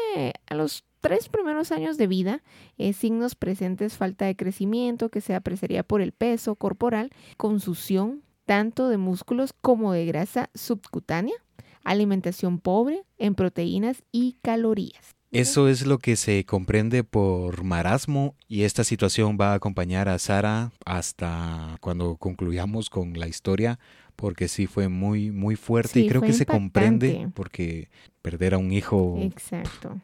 a los tres primeros años de vida, eh, signos presentes falta de crecimiento que se apreciaría por el peso corporal, consusión tanto de músculos como de grasa subcutánea, alimentación pobre en proteínas y calorías. Eso es lo que se comprende por marasmo y esta situación va a acompañar a Sara hasta cuando concluyamos con la historia porque sí fue muy muy fuerte y creo que se comprende porque perder a un hijo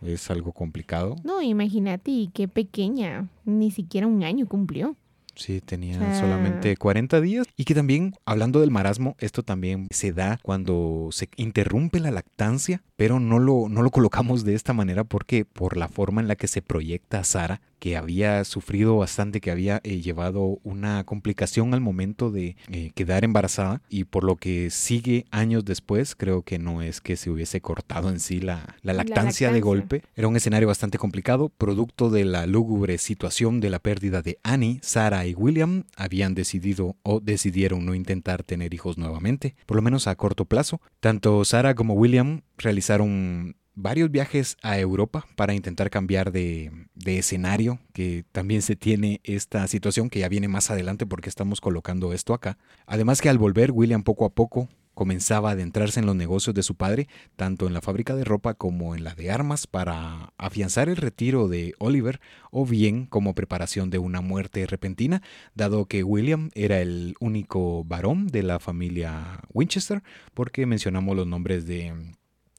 es algo complicado. No, imagínate, qué pequeña, ni siquiera un año cumplió. Sí, tenía solamente 40 días. Y que también, hablando del marasmo, esto también se da cuando se interrumpe la lactancia, pero no lo, no lo colocamos de esta manera porque por la forma en la que se proyecta a Sara, que había sufrido bastante, que había eh, llevado una complicación al momento de eh, quedar embarazada y por lo que sigue años después, creo que no es que se hubiese cortado en sí la, la, lactancia, de golpe. Era un escenario bastante complicado, producto de la lúgubre situación de la pérdida de Annie, Sara y William habían decidido o decidieron no intentar tener hijos nuevamente, por lo menos a corto plazo. Tanto Sara como William realizaron varios viajes a Europa para intentar cambiar de, de, escenario, que también se tiene esta situación que ya viene más adelante porque estamos colocando esto acá. Además que al volver, William poco a poco comenzaba a adentrarse en los negocios de su padre, tanto en la fábrica de ropa como en la de armas, para afianzar el retiro de Oliver o bien como preparación de una muerte repentina, dado que William era el único varón de la familia Winchester, porque mencionamos los nombres de,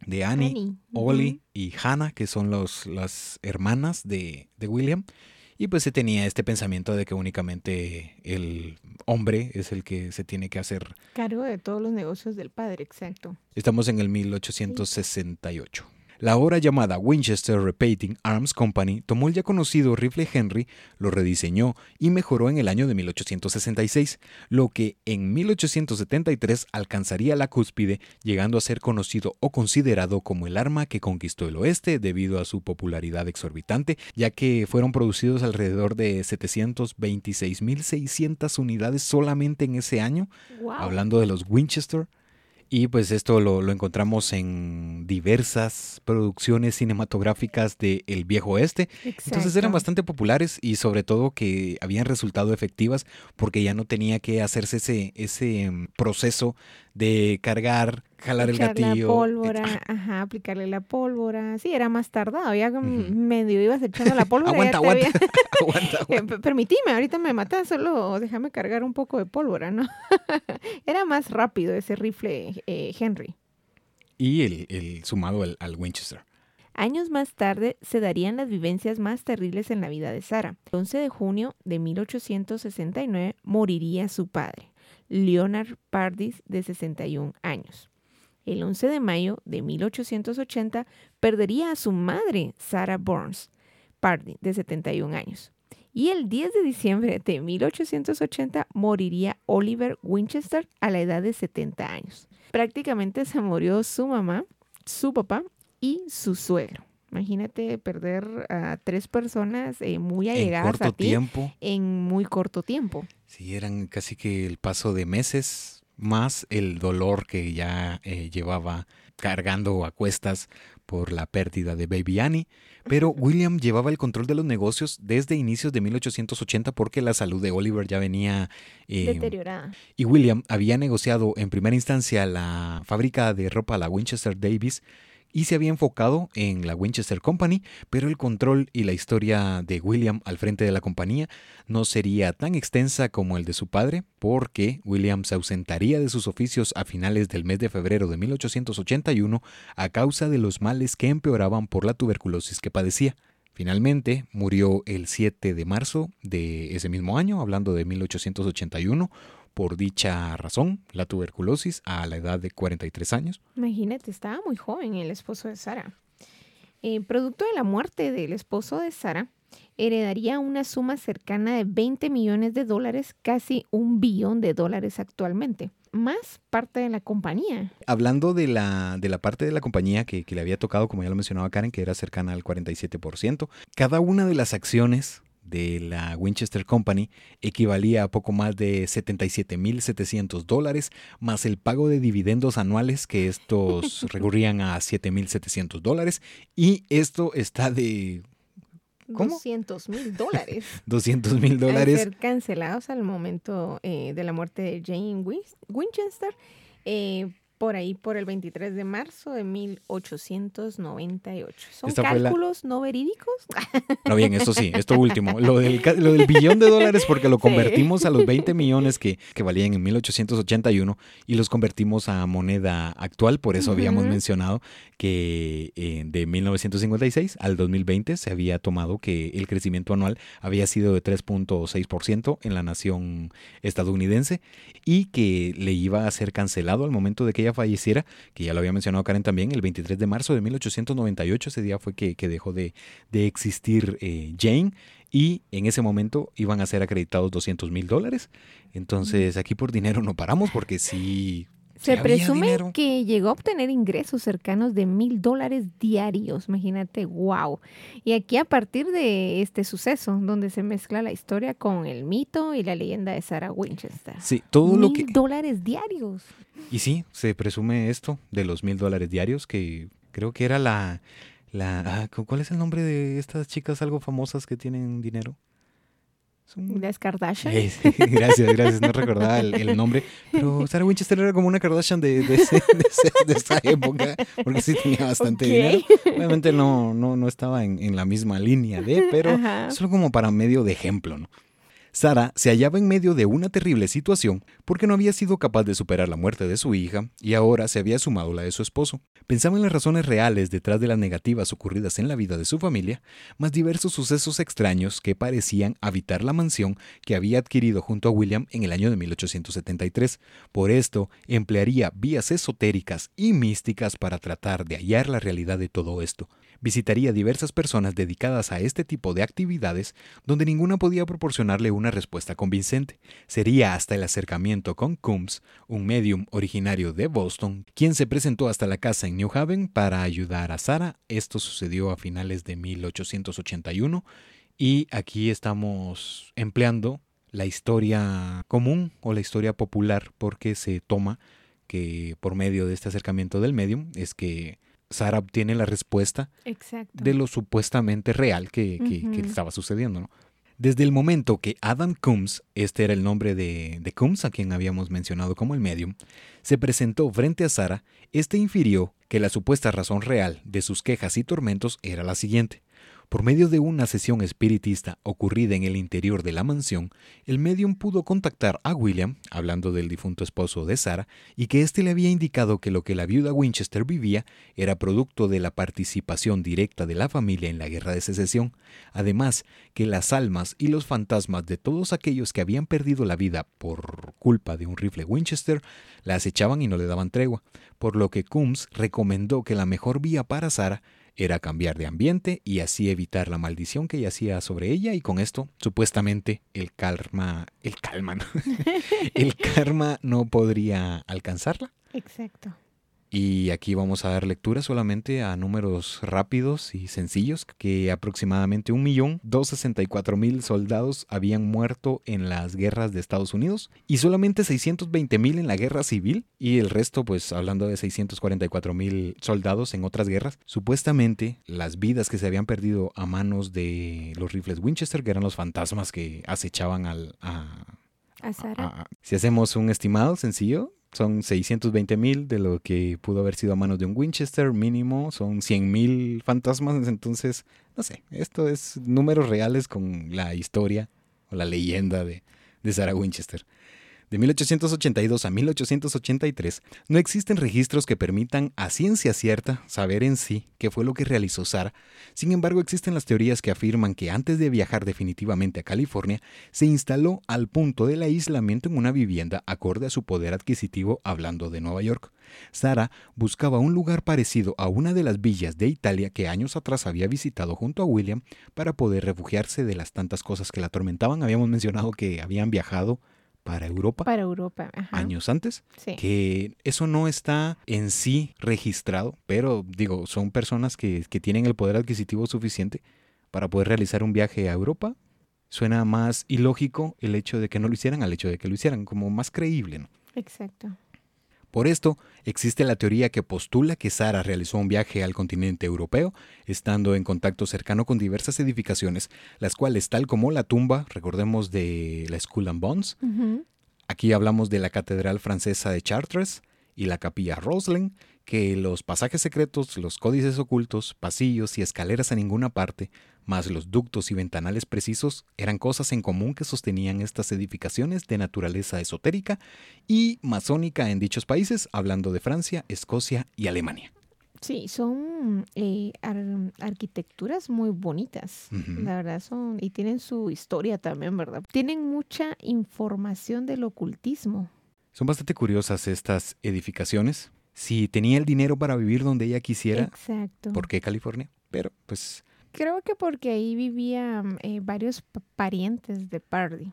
de Annie, Ollie y Hannah, que son los, las hermanas de, de William. Y pues se tenía este pensamiento de que únicamente el hombre es el que se tiene que hacer cargo de todos los negocios del padre, exacto. Estamos en el 1868. La ahora llamada Winchester Repeating Arms Company tomó el ya conocido rifle Henry, lo rediseñó y mejoró en el año de 1866, lo que en 1873 alcanzaría la cúspide, llegando a ser conocido o considerado como el arma que conquistó el oeste debido a su popularidad exorbitante, ya que fueron producidos alrededor de 726.600 unidades solamente en ese año, hablando de los Winchester y pues esto lo, encontramos en diversas producciones cinematográficas de El Viejo Oeste. Entonces eran bastante populares y sobre todo que habían resultado efectivas porque ya no tenía que hacerse ese, ese mm, proceso de cargar, jalar el gatillo. La pólvora, ajá, aplicarle la pólvora. Sí, era más tardado. Ya medio ibas echando la pólvora. aguanta, aguanta, aguanta, eh, Permitime, ahorita me matas, solo déjame cargar un poco de pólvora, ¿no? era más rápido ese rifle eh, Henry. Y el, sumado al, Winchester. Años más tarde se darían las vivencias más terribles en la vida de Sara. El 11 de junio de 1869 moriría su padre. Leonard Pardis, de 61 años. El 11 de mayo de 1880 perdería a su madre, Sarah Burns Pardis, de 71 años. Y el 10 de diciembre de 1880 moriría Oliver Winchester a la edad de 70 años. Prácticamente se murió su mamá, su papá y su suegro. Imagínate perder a tres personas eh, muy allegadas a ti tiempo. en muy corto tiempo. Sí, eran casi que el paso de meses más el dolor que ya eh, llevaba cargando a cuestas por la pérdida de Baby Annie. Pero William llevaba el control de los negocios desde inicios de 1880 porque la salud de Oliver ya venía eh, deteriorada. Y William había negociado en primera instancia la fábrica de ropa, la Winchester Davis, y se había enfocado en la Winchester Company, pero el control y la historia de William al frente de la compañía no sería tan extensa como el de su padre, porque William se ausentaría de sus oficios a finales del mes de febrero de 1881 a causa de los males que empeoraban por la tuberculosis que padecía. Finalmente murió el 7 de marzo de ese mismo año, hablando de 1881, por dicha razón, la tuberculosis, a la edad de 43 años. Imagínate, estaba muy joven el esposo de Sara. Eh, producto de la muerte del esposo de Sara, heredaría una suma cercana de 20 millones de dólares, casi un billón de dólares actualmente, más parte de la compañía. Hablando de la, de la parte de la compañía que, que le había tocado, como ya lo mencionaba Karen, que era cercana al 47%, cada una de las acciones de la Winchester Company equivalía a poco más de 77.700 dólares, más el pago de dividendos anuales, que estos recurrían a 7.700 dólares, y esto está de... ¿Cómo? 200 mil dólares. 200 mil dólares. ser cancelados al momento eh, de la muerte de Jane Winchester. Eh, por ahí por el 23 de marzo de 1898. ¿Son cálculos no verídicos? No, bien, esto sí, esto último. Lo del, lo del billón de dólares porque lo convertimos a los 20 millones que, que, valían en 1881 y los convertimos a moneda actual. Por eso habíamos mencionado que eh, de 1956 al 2020 se había tomado que el crecimiento anual había sido de 3.6% en la nación estadounidense y que le iba a ser cancelado al momento de que ella falleciera, que ya lo había mencionado Karen también, el 23 de marzo de 1898, ese día fue que, dejó de, existir eh, Jane y en ese momento iban a ser acreditados 200 mil dólares. Entonces aquí por dinero no paramos porque sí se presume que llegó a obtener ingresos cercanos de mil dólares diarios. Imagínate, wow. Y aquí a partir de este suceso, donde se mezcla la historia con el mito y la leyenda de Sarah Winchester. Sí, todo lo que. Mil dólares diarios. Y sí, se presume esto de los mil dólares diarios que, creo que era la, la, ah, ¿cuál es el nombre de estas chicas algo famosas que tienen dinero? Las Kardashian. gracias, gracias. No recordaba el, nombre. Pero Sarah Winchester era como una Kardashian de, de, esa época, porque sí tenía bastante dinero. Obviamente no, no, no estaba en, en, la misma línea de, pero solo como para medio de ejemplo, ¿no? Sara se hallaba en medio de una terrible situación porque no había sido capaz de superar la muerte de su hija y ahora se había sumado la de su esposo. Pensaba en las razones reales detrás de las negativas ocurridas en la vida de su familia, más diversos sucesos extraños que parecían habitar la mansión que había adquirido junto a William en el año de 1873. Por esto, emplearía vías esotéricas y místicas para tratar de hallar la realidad de todo esto visitaría diversas personas dedicadas a este tipo de actividades donde ninguna podía proporcionarle una respuesta convincente. Sería hasta el acercamiento con Coombs, un medium originario de Boston, quien se presentó hasta la casa en New Haven para ayudar a Sara. Esto sucedió a finales de 1881 y aquí estamos empleando la historia común o la historia popular porque se toma que por medio de este acercamiento del medium es que Sara obtiene la respuesta de lo supuestamente real que, estaba sucediendo. Desde el momento que Adam Coombs, este era el nombre de, de Coombs a quien habíamos mencionado como el medium, se presentó frente a Sara, este infirió que la supuesta razón real de sus quejas y tormentos era la siguiente. Por medio de una sesión espiritista ocurrida en el interior de la mansión, el medium pudo contactar a William, hablando del difunto esposo de Sara, y que éste le había indicado que lo que la viuda Winchester vivía era producto de la participación directa de la familia en la guerra de secesión, además que las almas y los fantasmas de todos aquellos que habían perdido la vida por culpa de un rifle Winchester la acechaban y no le daban tregua, por lo que Coombs recomendó que la mejor vía para Sara era cambiar de ambiente y así evitar la maldición que yacía sobre ella y con esto supuestamente el karma, el calma, el karma no podría alcanzarla. Exacto. Y aquí vamos a dar lectura solamente a números rápidos y sencillos, que aproximadamente 1.264.000 soldados habían muerto en las guerras de Estados Unidos y solamente 620.000 en la guerra civil y el resto, pues hablando de 644.000 soldados en otras guerras, supuestamente las vidas que se habían perdido a manos de los rifles Winchester, que eran los fantasmas que acechaban al... A, a si hacemos un estimado sencillo, son 620 mil de lo que pudo haber sido a manos de un Winchester mínimo, son 100 mil fantasmas, entonces, no sé, esto es números reales con la historia o la leyenda de, de Sarah Winchester. De 1882 a 1883 no existen registros que permitan a ciencia cierta saber en sí qué fue lo que realizó Sara. Sin embargo, existen las teorías que afirman que antes de viajar definitivamente a California, se instaló al punto del aislamiento en una vivienda acorde a su poder adquisitivo hablando de Nueva York. Sara buscaba un lugar parecido a una de las villas de Italia que años atrás había visitado junto a William para poder refugiarse de las tantas cosas que la atormentaban. Habíamos mencionado que habían viajado para Europa. Para Europa, Años antes. Que eso no está en sí registrado, pero digo, son personas que, que tienen el poder adquisitivo suficiente para poder realizar un viaje a Europa. Suena más ilógico el hecho de que no lo hicieran al hecho de que lo hicieran, como más creíble, ¿no? Exacto. Por esto, existe la teoría que postula que Sara realizó un viaje al continente europeo, estando en contacto cercano con diversas edificaciones, las cuales, tal como la tumba, recordemos de la Skull and Bones, aquí hablamos de la Catedral Francesa de Chartres y la Capilla Roslin, que los pasajes secretos, los códices ocultos, pasillos y escaleras a ninguna parte, más los ductos y ventanales precisos, eran cosas en común que sostenían estas edificaciones de naturaleza esotérica y masónica en dichos países, hablando de Francia, Escocia y Alemania. Sí, son eh, arquitecturas muy bonitas, la verdad son, y tienen su historia también, ¿verdad? Tienen mucha información del ocultismo. Son bastante curiosas estas edificaciones si tenía el dinero para vivir donde ella quisiera. Exacto. ¿Por qué California? Pero pues... Creo que porque ahí vivían eh, varios parientes de Pardy.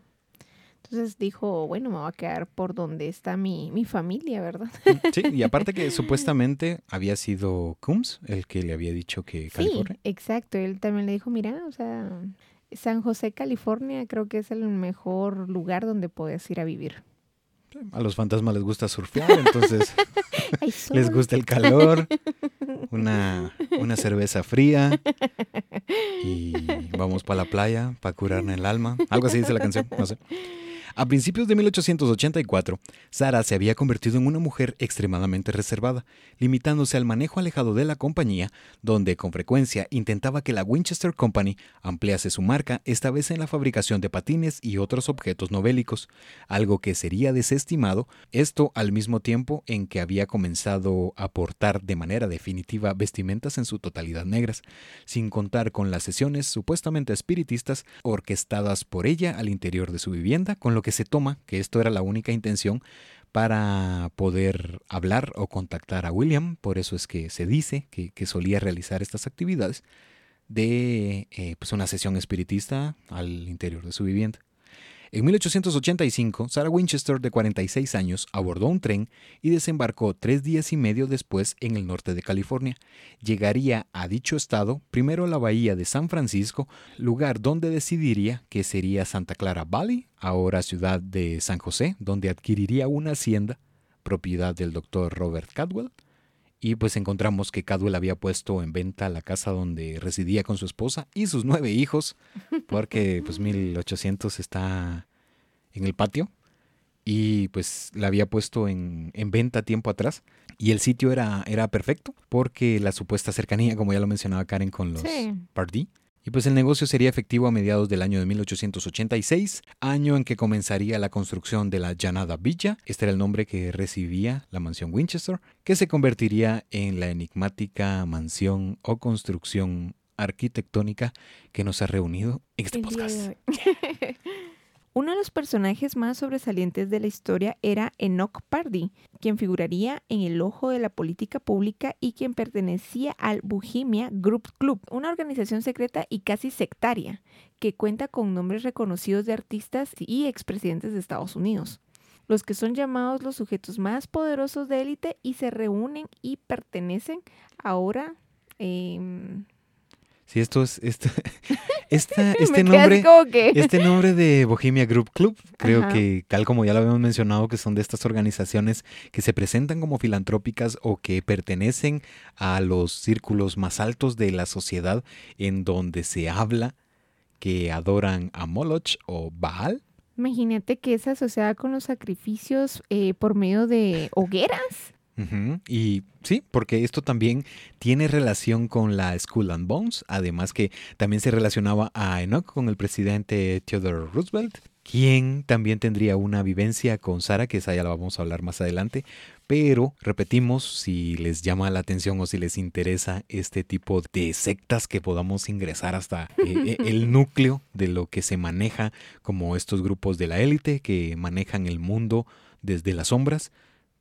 Entonces dijo, bueno, me voy a quedar por donde está mi, mi familia, ¿verdad? Mm, sí, y aparte que supuestamente había sido Coombs el que le había dicho que California. Sí, exacto. Él también le dijo, mira, o sea, San José, California, creo que es el mejor lugar donde puedes ir a vivir. A los fantasmas les gusta surfear, entonces les gusta el calor. una, una cerveza fría y vamos para la playa para curarme el alma. Algo así dice la canción, no sé. A principios de 1884, Sara se había convertido en una mujer extremadamente reservada, limitándose al manejo alejado de la compañía, donde con frecuencia intentaba que la Winchester Company ampliase su marca, esta vez en la fabricación de patines y otros objetos novélicos, algo que sería desestimado, esto al mismo tiempo en que había comenzado a portar de manera definitiva vestimentas en su totalidad negras, sin contar con las sesiones supuestamente espiritistas orquestadas por ella al interior de su vivienda, con lo que se toma que esto era la única intención para poder hablar o contactar a William, por eso es que se dice que, solía realizar estas actividades de eh, pues una sesión espiritista al interior de su vivienda. En 1885, Sarah Winchester, de 46 años, abordó un tren y desembarcó tres días y medio después en el norte de California. Llegaría a dicho estado primero a la bahía de San Francisco, lugar donde decidiría que sería Santa Clara Valley, ahora ciudad de San José, donde adquiriría una hacienda, propiedad del doctor Robert Cadwell. Y pues encontramos que Cadwell había puesto en venta la casa donde residía con su esposa y sus nueve hijos, porque pues 1800 está en el patio y pues la había puesto en, en, venta tiempo atrás y el sitio era, era perfecto porque la supuesta cercanía, como ya lo mencionaba Karen, con los sí. Y pues el negocio sería efectivo a mediados del año de 1886, año en que comenzaría la construcción de la Llanada Villa, este era el nombre que recibía la mansión Winchester, que se convertiría en la enigmática mansión o construcción arquitectónica que nos ha reunido en este podcast. Uno de los personajes más sobresalientes de la historia era Enoch Pardy, quien figuraría en el ojo de la política pública y quien pertenecía al Bohemia Group Club, una organización secreta y casi sectaria que cuenta con nombres reconocidos de artistas y expresidentes de Estados Unidos. Los que son llamados los sujetos más poderosos de élite y se reúnen y pertenecen ahora eh, Sí, esto es esto, este nombre este nombre de Bohemia Group Club, creo que tal como ya lo habíamos mencionado que son de estas organizaciones que se presentan como filantrópicas o que pertenecen a los círculos más altos de la sociedad en donde se habla que adoran a Moloch o Baal. Imagínate que es asociada con los sacrificios eh, por medio de hogueras. Y sí, porque esto también tiene relación con la Skull and Bones, además que también se relacionaba a Enoch con el presidente Theodore Roosevelt, quien también tendría una vivencia con Sara, que esa ya la vamos a hablar más adelante, pero repetimos, si les llama la atención o si les interesa este tipo de sectas que podamos ingresar hasta eh, eh, el núcleo de lo que se maneja como estos grupos de la élite que manejan el mundo desde las sombras,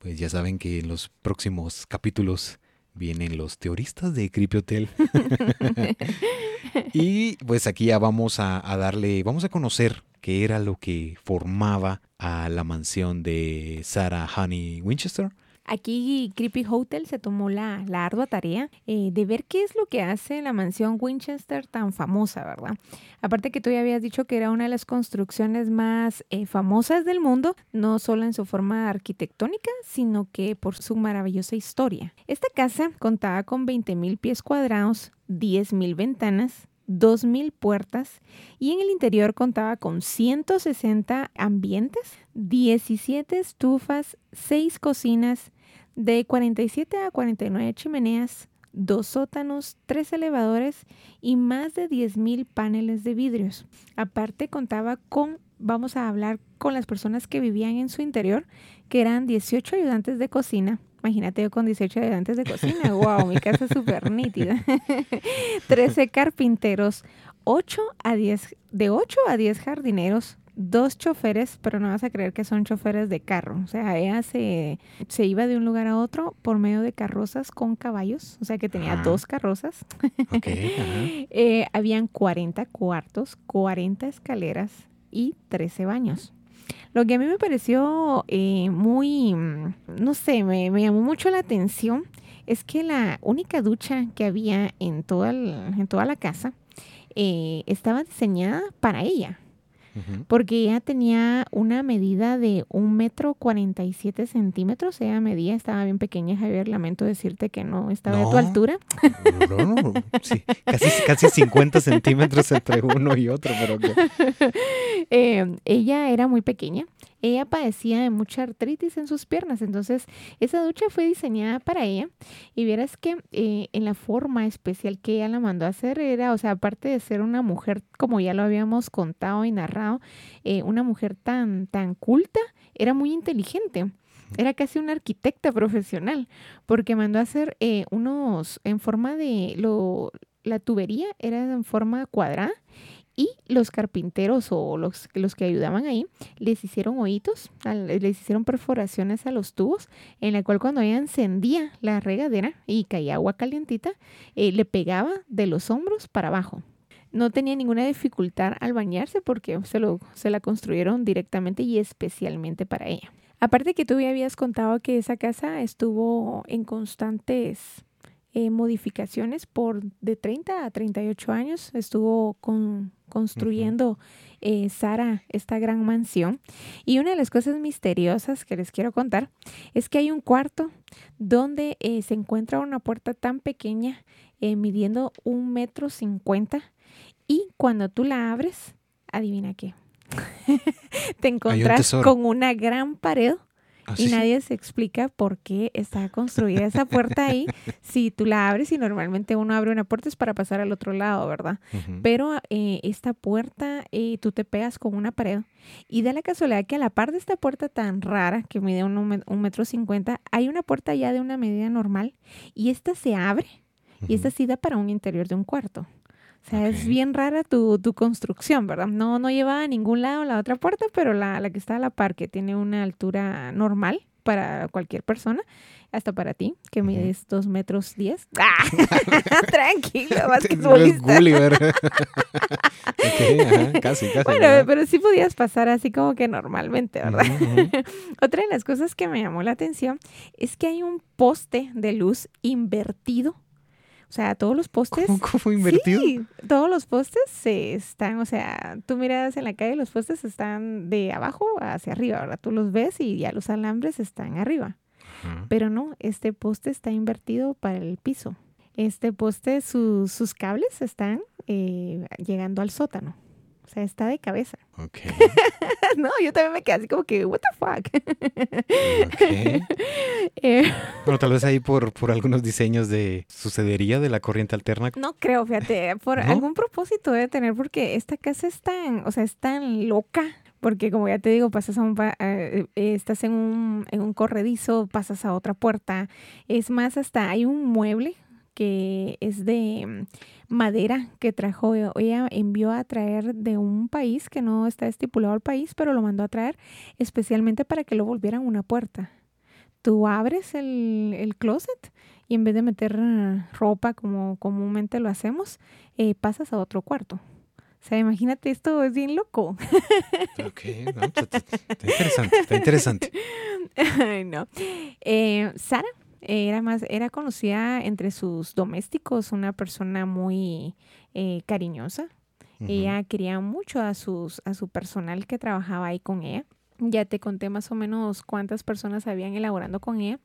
pues ya saben que en los próximos capítulos vienen los teoristas de Creepy Hotel. y pues aquí ya vamos a, a, darle, vamos a conocer qué era lo que formaba a la mansión de Sarah Honey Winchester. Aquí Creepy Hotel se tomó la, ardua tarea eh, de ver qué es lo que hace la mansión Winchester tan famosa, ¿verdad? Aparte que tú ya habías dicho que era una de las construcciones más eh, famosas del mundo, no solo en su forma arquitectónica, sino que por su maravillosa historia. Esta casa contaba con 20.000 pies cuadrados, 10.000 ventanas, 2.000 puertas y en el interior contaba con 160 ambientes, 17 estufas, 6 cocinas, de 47 a 49 chimeneas, dos sótanos, tres elevadores y más de 10.000 paneles de vidrios. Aparte contaba con, vamos a hablar con las personas que vivían en su interior, que eran 18 ayudantes de cocina. Imagínate yo con 18 ayudantes de cocina. ¡Wow! Mi casa es súper nítida. 13 carpinteros, 8 a 10, de 8 a 10 jardineros, dos choferes, pero no vas a creer que son choferes de carro. O sea, ella se, se iba de un lugar a otro por medio de carrozas con caballos. O sea, que tenía dos carrozas. eh, habían 40 cuartos, 40 escaleras y 13 baños. Lo que a mí me pareció eh, muy, no sé, me, me, llamó mucho la atención es que la única ducha que había en toda, en toda la casa eh, estaba diseñada para ella. Porque ella tenía una medida de un metro 47 centímetros. Ella medía, estaba bien pequeña, Javier. Lamento decirte que no estaba de tu altura. No, no, sí, casi, casi 50 centímetros entre uno y otro, pero eh, ella era muy pequeña ella padecía de mucha artritis en sus piernas, entonces esa ducha fue diseñada para ella y vieras que eh, en la forma especial que ella la mandó a hacer era, o sea, aparte de ser una mujer, como ya lo habíamos contado y narrado, eh, una mujer tan, tan culta, era muy inteligente. Era casi una arquitecta profesional, porque mandó a hacer eh, unos en forma de lo, la tubería era en forma cuadrada y los carpinteros o los, los que ayudaban ahí les hicieron oídos, les hicieron perforaciones a los tubos, en la cual cuando ella encendía la regadera y caía agua calientita, eh, le pegaba de los hombros para abajo. No tenía ninguna dificultad al bañarse porque se, lo, se la construyeron directamente y especialmente para ella. Aparte que tú ya habías contado que esa casa estuvo en constantes eh, modificaciones por de 30 a 38 años. Estuvo con, construyendo eh, Sara esta gran mansión. Y una de las cosas misteriosas que les quiero contar es que hay un cuarto donde eh, se encuentra una puerta tan pequeña, midiendo un metro cincuenta. Y cuando tú la abres, adivina qué. Te encuentras con una gran pared Ah, y nadie se explica por qué está construida esa puerta ahí. si tú la abres y normalmente uno abre una puerta es para pasar al otro lado, ¿verdad? Pero eh, esta puerta, eh, tú te pegas con una pared y da la casualidad que a la par de esta puerta tan rara que mide un, un metro cincuenta, hay una puerta ya de una medida normal y esta se abre y esta sí da para un interior de un cuarto. O sea, es bien rara tu, tu, construcción, ¿verdad? No, no lleva a ningún lado la otra puerta, pero la, la que está a la par, que tiene una altura normal para cualquier persona, hasta para ti, que mides dos metros diez. ¡Ah! Tranquilo, basquetbolista. Gulliver. casi, casi. Bueno, pero sí podías pasar así como que normalmente, ¿verdad? Otra de las cosas que me llamó la atención es que hay un poste de luz invertido o sea, todos los postes. ¿Cómo, fue invertido? Sí, todos los postes se están, o sea, tú miras en la calle, los postes están de abajo hacia arriba, ¿verdad? Tú los ves y ya los alambres están arriba. Pero no, este poste está invertido para el piso. Este poste, sus cables están eh, llegando al sótano. O sea, está de cabeza. Ok. no, yo también me quedé así como que, what the fuck. okay. Eh, bueno, tal vez ahí por, por algunos diseños de sucedería de la corriente alterna. No creo, fíjate, por algún propósito debe tener porque esta casa es tan, o sea, es tan loca porque como ya te digo, pasas a un, eh, estás en un, en un corredizo, pasas a otra puerta, es más, hasta hay un mueble que es de mm, madera que trajo, ella envió a traer de un país que no está estipulado al país, pero lo mandó a traer especialmente para que lo volvieran una puerta. Tú abres el, el closet y en vez de meter ropa como comúnmente lo hacemos, eh, pasas a otro cuarto. O sea, imagínate, esto es bien loco. Ok, está, interesante, está interesante. Ay, no. Eh, Sara era más, era conocida entre sus domésticos, una persona muy eh, cariñosa. Ella quería mucho a sus, a su personal que trabajaba ahí con ella. Ya te conté más o menos cuántas personas habían elaborando con ella.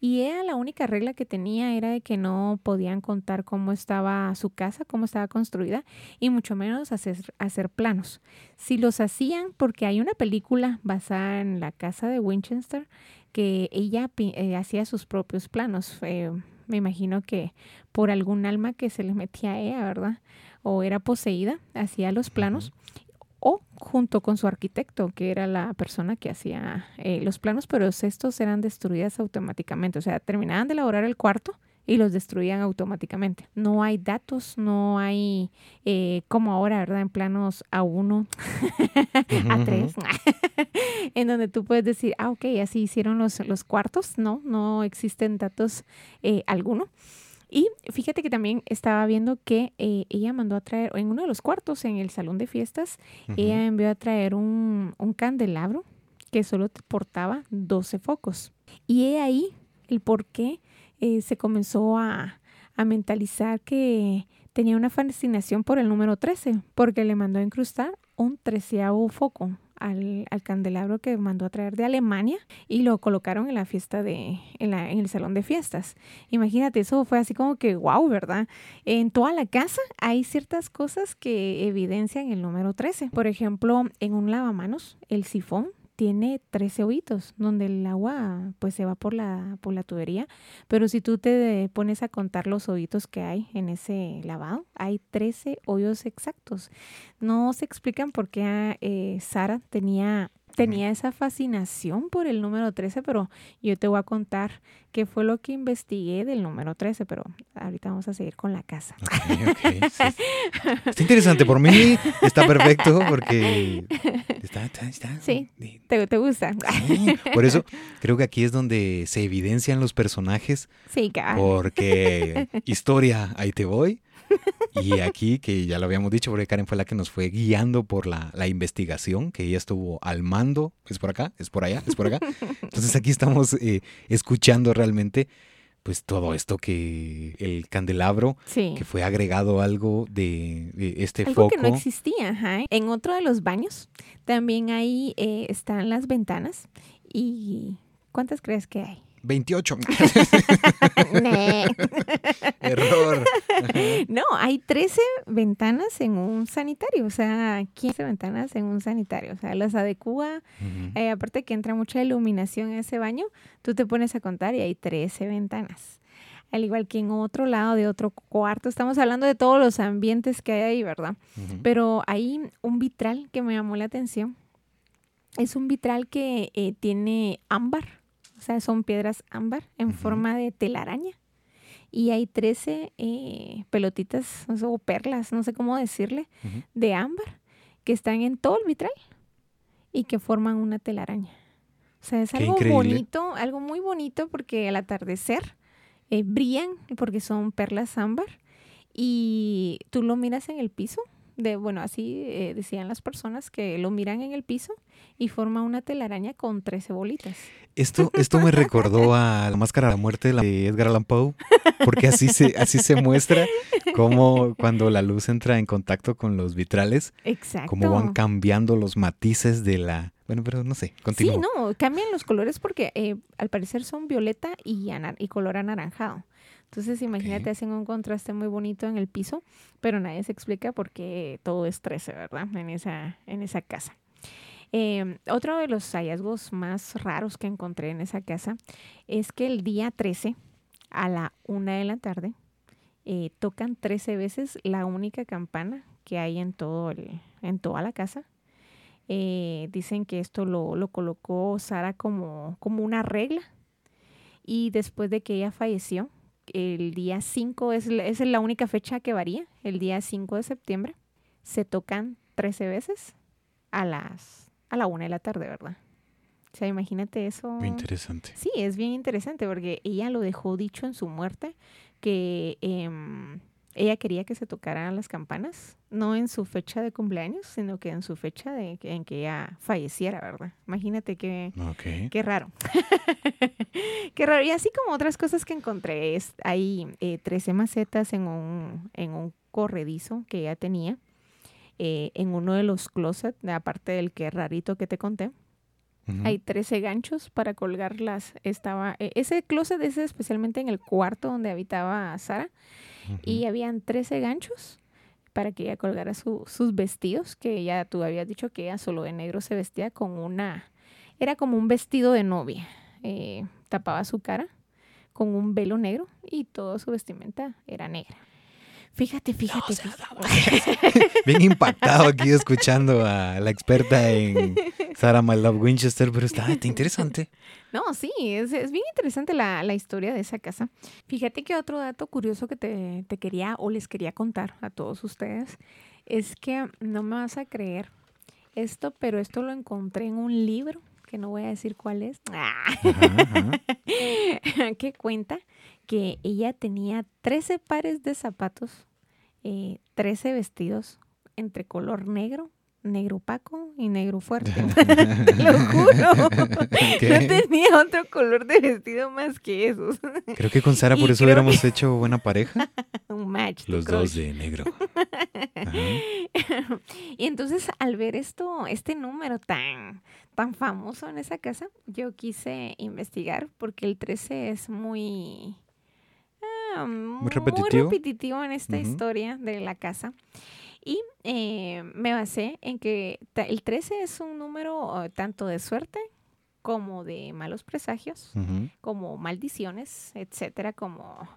Y ella la única regla que tenía era de que no podían contar cómo estaba su casa, cómo estaba construida, y mucho menos hacer, hacer planos. Si los hacían, porque hay una película basada en la casa de Winchester que ella eh, hacía sus propios planos. me imagino que por algún alma que se le metía a ella, ¿verdad? O era poseída, hacía los planos. O junto con su arquitecto, que era la persona que hacía eh, los planos, pero estos eran destruidas automáticamente. O sea, terminaban de elaborar el cuarto y los destruían automáticamente. No hay datos, no hay eh, como ahora, ¿verdad? En planos A1, A3, en donde tú puedes decir, ah, ok, así hicieron los, los cuartos. No, no existen datos eh, alguno. Y fíjate que también estaba viendo que eh, ella mandó a traer, en uno de los cuartos, en el salón de fiestas, ella envió a traer un, un candelabro que solo portaba 12 focos. Y he ahí el por qué eh, se comenzó a, mentalizar que tenía una fascinación por el número 13, porque le mandó a incrustar un treceavo foco al, candelabro que mandó a traer de Alemania y lo colocaron en la fiesta de, en, en, el salón de fiestas. Imagínate, eso fue así como que wow, ¿verdad? En toda la casa hay ciertas cosas que evidencian el número 13. Por ejemplo, en un lavamanos, el sifón tiene 13 hoyitos donde el agua pues se va por la, por la tubería, pero si tú te pones a contar los hoyitos que hay en ese lavado, hay 13 hoyos exactos. No se explican por qué eh, Sara tenía tenía esa fascinación por el número 13, pero yo te voy a contar qué fue lo que investigué del número 13, pero ahorita vamos a seguir con la casa. Está interesante, por mí está perfecto porque está, Sí, te, gusta. por eso creo que aquí es donde se evidencian los personajes. Sí, claro. Porque historia, ahí te voy. Y aquí, que ya lo habíamos dicho, porque Karen fue la que nos fue guiando por la, investigación, que ella estuvo al mando, es por acá, es por allá, es por acá. Entonces aquí estamos eh, escuchando realmente pues todo esto que el candelabro, que fue agregado algo de, este foco. que no existía, ajá. En otro de los baños también ahí eh, están las ventanas y ¿cuántas crees que hay? 28. Error. No, hay 13 ventanas en un sanitario, o sea, 15 ventanas en un sanitario, o sea, las adecua, eh, aparte que entra mucha iluminación en ese baño, tú te pones a contar y hay 13 ventanas. Al igual que en otro lado de otro cuarto, estamos hablando de todos los ambientes que hay ahí, ¿verdad? Pero hay un vitral que me llamó la atención. Es un vitral que eh, tiene ámbar sea, son piedras ámbar en forma de telaraña. Y hay 13 eh, pelotitas o perlas, no sé cómo decirle, de ámbar que están en todo el vitral y que forman una telaraña. O sea, es algo bonito, algo muy bonito porque al atardecer eh, brillan porque son perlas ámbar y tú lo miras en el piso de, bueno, así eh, decían las personas que lo miran en el piso y forma una telaraña con 13 bolitas. Esto, esto me recordó a la máscara de la muerte de Edgar Allan Poe, porque así se, así se muestra como cuando la luz entra en contacto con los vitrales, Exacto. cómo van cambiando los matices de la... Bueno, pero no sé, continúo. Sí, no, cambian los colores porque eh, al parecer son violeta y, y color anaranjado. Entonces, imagínate, hacen un contraste muy bonito en el piso, pero nadie se explica por qué todo es 13, ¿verdad? En esa, en esa casa. Em, otro de los hallazgos más raros que encontré en esa casa es que el día 13, a la una de la tarde, eh, tocan 13 veces la única campana que hay en, todo el, en toda la casa. Eh, dicen que esto lo, lo, colocó Sara como, como una regla. Y después de que ella falleció, el día 5 es, es la única fecha que varía, el día 5 de septiembre, se tocan 13 veces a las a la una de la tarde, ¿verdad? O sea, imagínate eso. Muy interesante. Sí, es bien interesante porque ella lo dejó dicho en su muerte que em, ella quería que se tocaran las campanas, no en su fecha de cumpleaños, sino que en su fecha de, en que ella falleciera, ¿verdad? Imagínate qué, qué raro. qué raro. Y así como otras cosas que encontré, es, hay eh, 13 macetas en un, en un corredizo que ella tenía, eh, en uno de los closets, aparte del que rarito que te conté. Hay 13 ganchos para colgarlas. Estaba, eh, ese closet es especialmente en el cuarto donde habitaba Sara y habían 13 ganchos para que ella colgara sus vestidos, que ya tú habías dicho que ella solo de negro se vestía con una, era como un vestido de novia, eh, tapaba su cara con un velo negro y toda su vestimenta era negra. Fíjate, fíjate. Bien impactado aquí escuchando a la experta en Sarah My Love Winchester, pero está, interesante. No, sí, es, bien interesante la, historia de esa casa. Fíjate que otro dato curioso que te, te quería o les quería contar a todos ustedes es que no me vas a creer esto, pero esto lo encontré en un libro que no voy a decir cuál es, que cuenta que ella tenía 13 pares de zapatos, eh, 13 vestidos entre color negro, negro opaco y negro fuerte. lo juro. No tenía otro color de vestido más que esos. Creo que con Sara por eso hubiéramos hecho buena pareja. Un match. Los dos de negro. y entonces al ver esto, este número tan, tan famoso en esa casa, yo quise investigar porque el 13 es muy... Muy, repetitivo. en esta historia de la casa. Y eh, me basé en que el 13 es un número eh, tanto de suerte como de malos presagios, como maldiciones, etcétera, como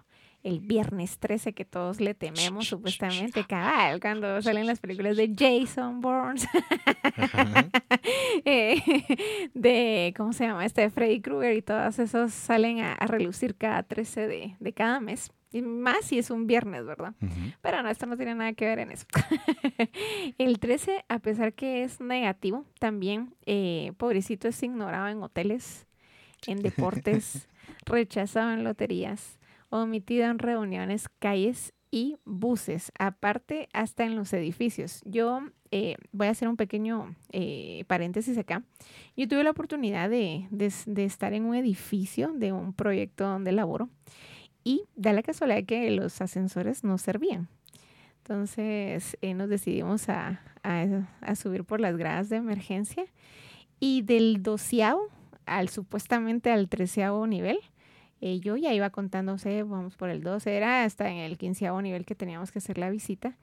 el viernes 13 que todos le tememos supuestamente, cabal, cuando salen las películas de Jason Bourne, eh, de, ¿cómo se llama? Este de Freddy Krueger y todos esos salen a, relucir cada 13 de, de, cada mes. Y más si es un viernes, ¿verdad? Pero no, esto no tiene nada que ver en eso. el 13, a pesar que es negativo, también, eh, pobrecito, es ignorado en hoteles, en deportes, rechazado en loterías, omitido en reuniones, calles y buses, aparte hasta en los edificios. Yo eh, voy a hacer un pequeño eh, paréntesis acá. Yo tuve la oportunidad de, estar en un edificio de un proyecto donde laboro y da la casualidad que los ascensores no servían. Entonces eh, nos decidimos a, a, subir por las gradas de emergencia y del doceavo al supuestamente al treceavo nivel, eh, yo ya iba contándose, vamos por el 12, era hasta en el quinceavo nivel que teníamos que hacer la visita.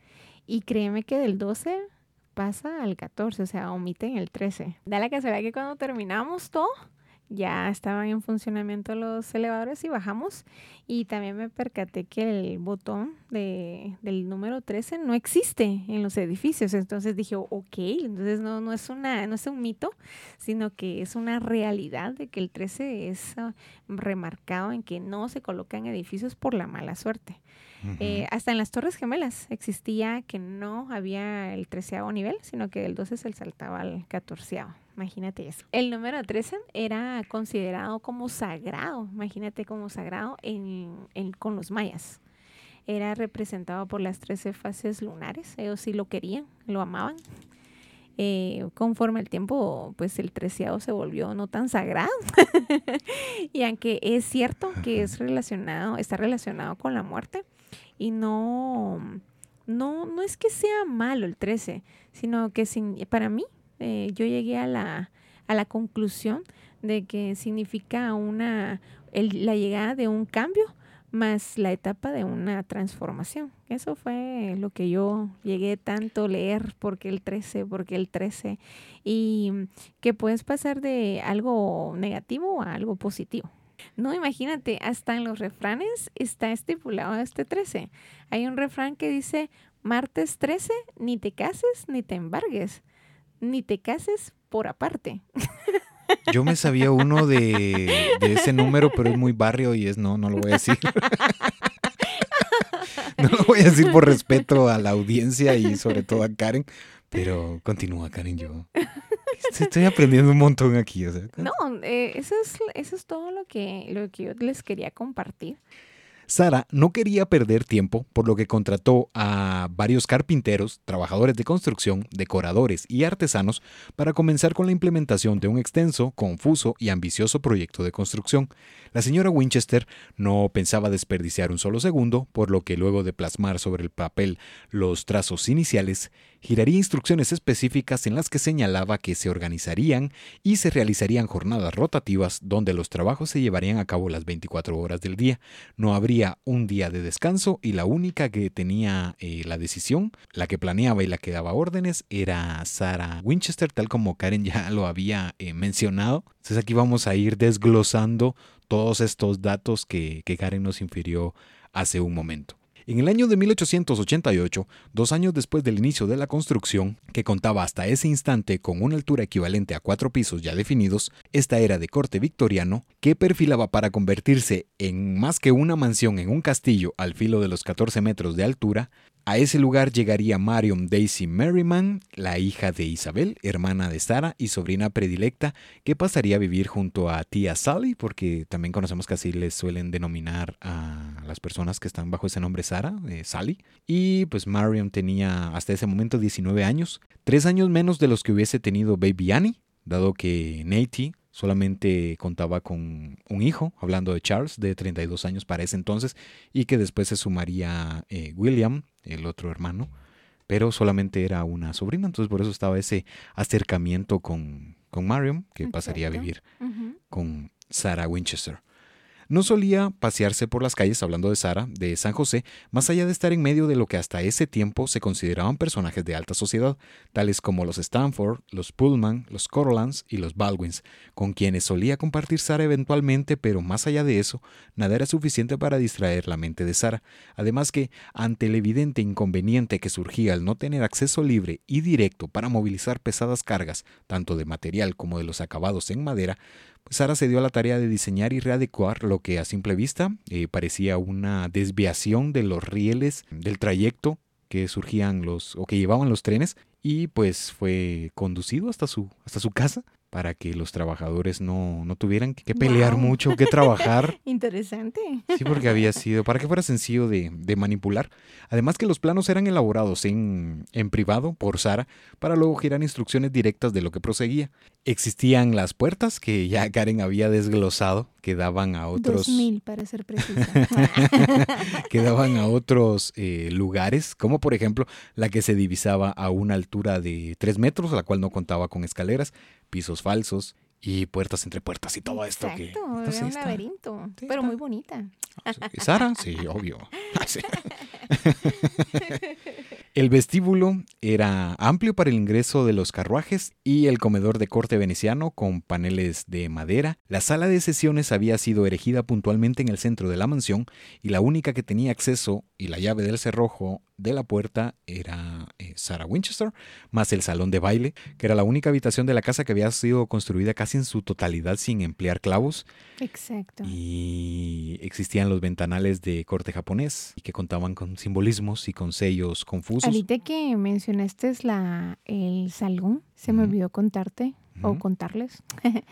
Y créeme que del 12 pasa al 14, o sea, omiten el 13. Da la casualidad que cuando terminamos todo, ya estaban en funcionamiento los elevadores y bajamos. Y también me percaté que el botón de, del número 13 no existe en los edificios. Entonces dije, ok, entonces no, no, es una, no es un mito, sino que es una realidad de que el 13 es ah, remarcado en que no se coloca en edificios por la mala suerte. Eh, hasta en las Torres Gemelas existía que no había el treceavo nivel, sino que el 12 se saltaba al catorceavo. Imagínate eso. El número 13 era considerado como sagrado, imagínate como sagrado en, con los mayas. Era representado por las 13 fases lunares, ellos sí lo querían, lo amaban. Eh, conforme el tiempo, pues el treceavo se volvió no tan sagrado. y aunque es cierto que es relacionado, está relacionado con la muerte, y no, no, no es que sea malo el 13, sino que sin, para mí eh, yo llegué a la, a la conclusión de que significa una, la llegada de un cambio más la etapa de una transformación. Eso fue lo que yo llegué tanto a leer, porque el 13, porque el 13, y que puedes pasar de algo negativo a algo positivo. No, imagínate, hasta en los refranes está estipulado este 13. Hay un refrán que dice, martes 13, ni te cases ni te embargues, ni te cases por aparte. Yo me sabía uno de, ese número, pero es muy barrio y es no, no lo voy a decir. no lo voy a decir por respeto a la audiencia y sobre todo a Karen, pero continúa, Karen, yo estoy aprendiendo un montón aquí. No, eh, eso, es, eso es todo lo que, lo que yo les quería compartir. Sara no quería perder tiempo, por lo que contrató a varios carpinteros, trabajadores de construcción, decoradores y artesanos para comenzar con la implementación de un extenso, confuso y ambicioso proyecto de construcción. La señora Winchester no pensaba desperdiciar un solo segundo, por lo que luego de plasmar sobre el papel los trazos iniciales, giraría instrucciones específicas en las que señalaba que se organizarían y se realizarían jornadas rotativas donde los trabajos se llevarían a cabo las 24 horas del día. No habría un día de descanso y la única que tenía eh, la decisión, la que planeaba y la que daba órdenes era Sarah Winchester, tal como Karen ya lo había eh, mencionado. Entonces aquí vamos a ir desglosando todos estos datos que, que Karen nos infirió hace un momento. En el año de 1888, dos años después del inicio de la construcción, que contaba hasta ese instante con una altura equivalente a cuatro pisos ya definidos, esta era de corte victoriano, que perfilaba para convertirse en más que una mansión en un castillo al filo de los 14 metros de altura, a ese lugar llegaría Marion Daisy Merriman, la hija de Isabel, hermana de Sara y sobrina predilecta, que pasaría a vivir junto a tía Sally, porque también conocemos que así les suelen denominar a las personas que están bajo ese nombre Sara, eh, Sally. Y pues Marion tenía hasta ese momento 19 años, tres años menos de los que hubiese tenido Baby Annie, dado que Nate solamente contaba con un hijo, hablando de Charles, de 32 años para ese entonces, y que después se sumaría eh, William, el otro hermano pero solamente era una sobrina, entonces por eso estaba ese acercamiento con, con Marion, que pasaría a vivir con Sarah Winchester. No solía pasearse por las calles hablando de Sara, de San José, más allá de estar en medio de lo que hasta ese tiempo se consideraban personajes de alta sociedad, tales como los Stanford, los Pullman, los Corlands y los Baldwins, con quienes solía compartir Sara eventualmente, pero más allá de eso, nada era suficiente para distraer la mente de Sara. Además que, ante el evidente inconveniente que surgía al no tener acceso libre y directo para movilizar pesadas cargas, tanto de material como de los acabados en madera, Sara se dio a la tarea de diseñar y readecuar lo que a simple vista eh, parecía una desviación de los rieles del trayecto que surgían los o que llevaban los trenes y pues fue conducido hasta su hasta su casa para que los trabajadores no, tuvieran que pelear mucho, que trabajar. Interesante. Sí, porque había sido, para que fuera sencillo de, manipular. Además que los planos eran elaborados en, en privado por Sara para luego girar instrucciones directas de lo que proseguía. Existían las puertas que ya Karen había desglosado, que daban a otros... mil para ser precisa. que daban a otros eh, lugares, como por ejemplo la que se divisaba a una altura de tres metros, la cual no contaba con escaleras, pisos falsos y puertas entre puertas y todo esto que era un laberinto, pero muy bonita. Ah, Sara, sí, obvio. El vestíbulo era amplio para el ingreso de los carruajes y el comedor de corte veneciano con paneles de madera. La sala de sesiones había sido erigida puntualmente en el centro de la mansión y la única que tenía acceso y la llave del cerrojo de la puerta era eh, Sarah Winchester, más el salón de baile, que era la única habitación de la casa que había sido construida casi en su totalidad sin emplear clavos. Exacto. Y existían los ventanales de corte japonés y que contaban con simbolismos y con sellos confusos. Ahorita que mencionaste la, el salón, se me olvidó contarte o contarles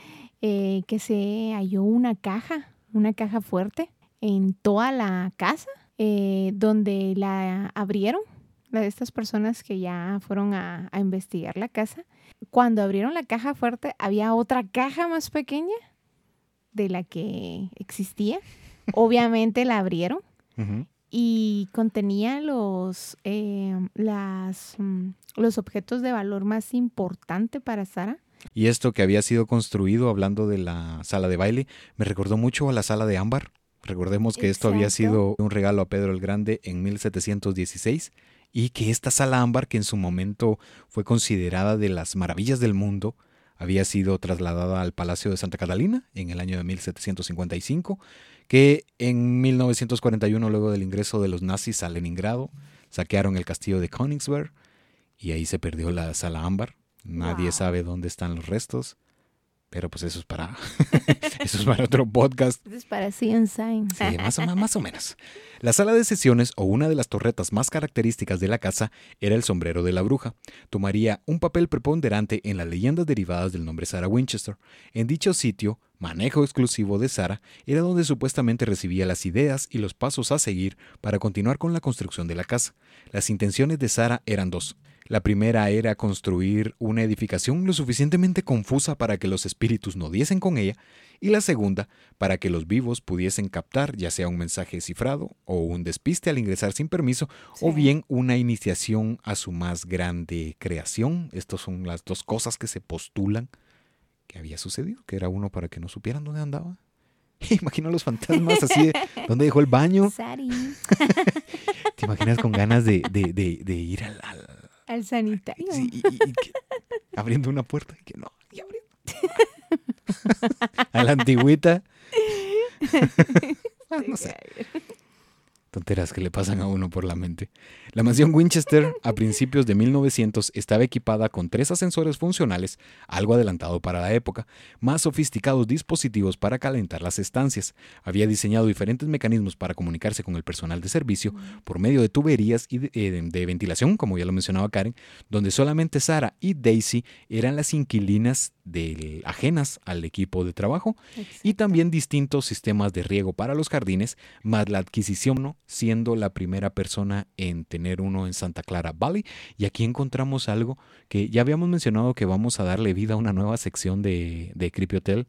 eh, que se halló una caja, una caja fuerte en toda la casa eh, donde la abrieron, la de estas personas que ya fueron a, investigar la casa. Cuando abrieron la caja fuerte, había otra caja más pequeña de la que existía. Obviamente la abrieron y contenía los, eh, las, mm, los objetos de valor más importante para Sara. Y esto que había sido construido, hablando de la sala de baile, me recordó mucho a la sala de ámbar Recordemos que esto había sido un regalo a Pedro el Grande en 1716 y que esta sala ámbar, que en su momento fue considerada de las maravillas del mundo, había sido trasladada al Palacio de Santa Catalina en el año de 1755, que en 1941, luego del ingreso de los nazis a Leningrado, saquearon el castillo de Königsberg y ahí se perdió la sala ámbar. Nadie sabe dónde están los restos. Pero pues eso es para eso es para otro podcast. Eso es para Science Sí, más o, más o menos. La sala de sesiones o una de las torretas más características de la casa era el sombrero de la bruja. Tomaría un papel preponderante en las leyendas derivadas del nombre Sarah Winchester. En dicho sitio, manejo exclusivo de Sarah, era donde supuestamente recibía las ideas y los pasos a seguir para continuar con la construcción de la casa. Las intenciones de Sarah eran dos la primera era construir una edificación lo suficientemente confusa para que los espíritus no diesen con ella, y la segunda para que los vivos pudiesen captar ya sea un mensaje cifrado o un despiste al ingresar sin permiso, o bien una iniciación a su más grande creación. Estas son las dos cosas que se postulan que había sucedido, que era uno para que no supieran dónde andaba. Imagino los fantasmas así de dónde dejó el baño. ¿Te imaginas con ganas de, ir al al sanitario. Sí, y, abriendo una puerta y que no, y abriendo. a la antigüita. no sé tonteras que le pasan a uno por la mente. La mansión Winchester a principios de 1900 estaba equipada con tres ascensores funcionales, algo adelantado para la época, más sofisticados dispositivos para calentar las estancias. Había diseñado diferentes mecanismos para comunicarse con el personal de servicio por medio de tuberías y de, eh, ventilación, como ya lo mencionaba Karen, donde solamente Sara y Daisy eran las inquilinas ajenas al equipo de trabajo. Y también distintos sistemas de riego para los jardines, más la adquisición siendo la primera persona en tener uno en Santa Clara Valley. Y aquí encontramos algo que ya habíamos mencionado que vamos a darle vida a una nueva sección de, de Creepy Hotel.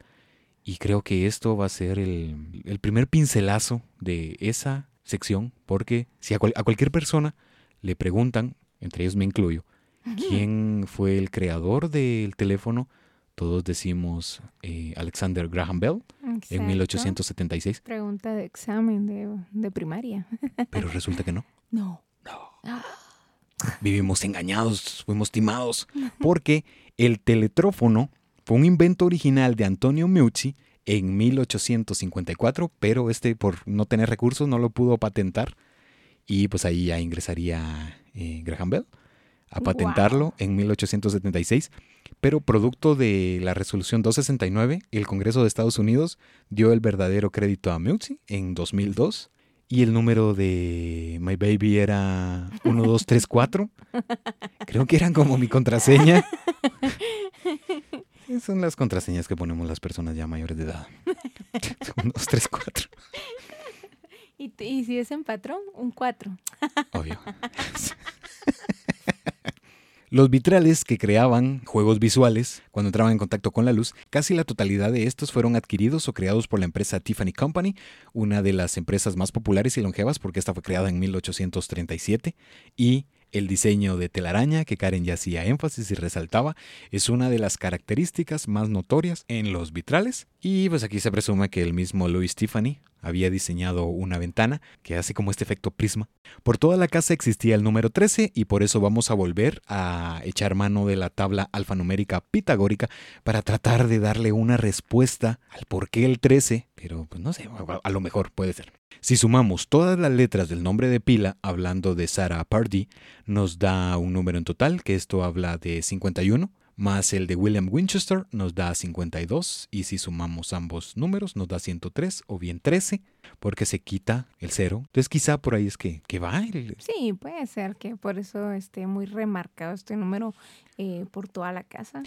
Y creo que esto va a ser el, primer pincelazo de esa sección, porque si a, cualquier persona le preguntan entre ellos me incluyo, quién fue el creador del teléfono, todos decimos eh, Alexander Graham Bell en 1876. Pregunta de examen de, primaria. Pero resulta que no. No. Vivimos engañados, fuimos timados, porque el teletrófono fue un invento original de Antonio Meucci en 1854, pero este por no tener recursos no lo pudo patentar. Y pues ahí ya ingresaría eh, Graham Bell a patentarlo en 1876, pero producto de la resolución 269, el Congreso de Estados Unidos dio el verdadero crédito a Meucci en 2002 y el número de My Baby era 1234. Creo que eran como mi contraseña. Son las contraseñas que ponemos las personas ya mayores de edad. 1234. ¿Y, ¿Y si es en patrón? Un 4. Obvio. Los vitrales que creaban juegos visuales cuando entraban en contacto con la luz, casi la totalidad de estos fueron adquiridos o creados por la empresa Tiffany Company, una de las empresas más populares y longevas porque esta fue creada en 1837 y el diseño de telaraña, que Karen ya hacía énfasis y resaltaba, es una de las características más notorias en los vitrales. Y pues aquí se presume que el mismo Louis Tiffany había diseñado una ventana que hace como este efecto prisma. Por toda la casa existía el número 13 y por eso vamos a volver a echar mano de la tabla alfanumérica pitagórica para tratar de darle una respuesta al por qué el 13, pero pues no sé, a lo mejor puede ser. Si sumamos todas las letras del nombre de pila, hablando de Sarah Pardee, nos da un número en total, que esto habla de 51 más el de William Winchester nos da 52 y si sumamos ambos números nos da 103 o bien 13 porque se quita el cero. Entonces quizá por ahí es que, que va. Sí, puede ser que por eso esté muy remarcado este número eh, por toda la casa.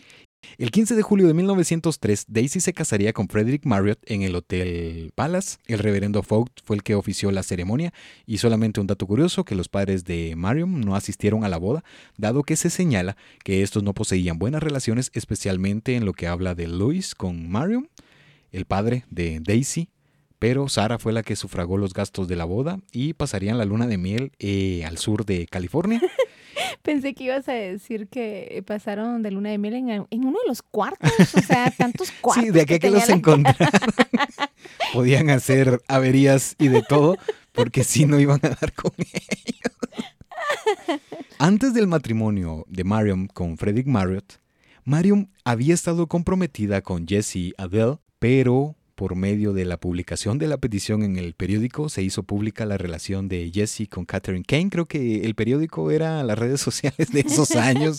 El 15 de julio de 1903, Daisy se casaría con Frederick Marriott en el Hotel Palace. El reverendo Fogt fue el que ofició la ceremonia y solamente un dato curioso que los padres de Marion no asistieron a la boda, dado que se señala que estos no poseían buenas relaciones, especialmente en lo que habla de Louis con Marion, el padre de Daisy, pero Sara fue la que sufragó los gastos de la boda y pasarían la luna de miel eh, al sur de California. Pensé que ibas a decir que pasaron de luna de miel en, uno de los cuartos, o sea, tantos cuartos. Sí, de aquí que, los encontraron. Podían hacer averías y de todo, porque si no iban a dar con ellos. Antes del matrimonio de Marion con Frederick Marriott, Marion había estado comprometida con Jesse Adele, pero por medio de la publicación de la petición en el periódico, se hizo pública la relación de Jesse con Catherine Kane. Creo que el periódico era las redes sociales de esos años.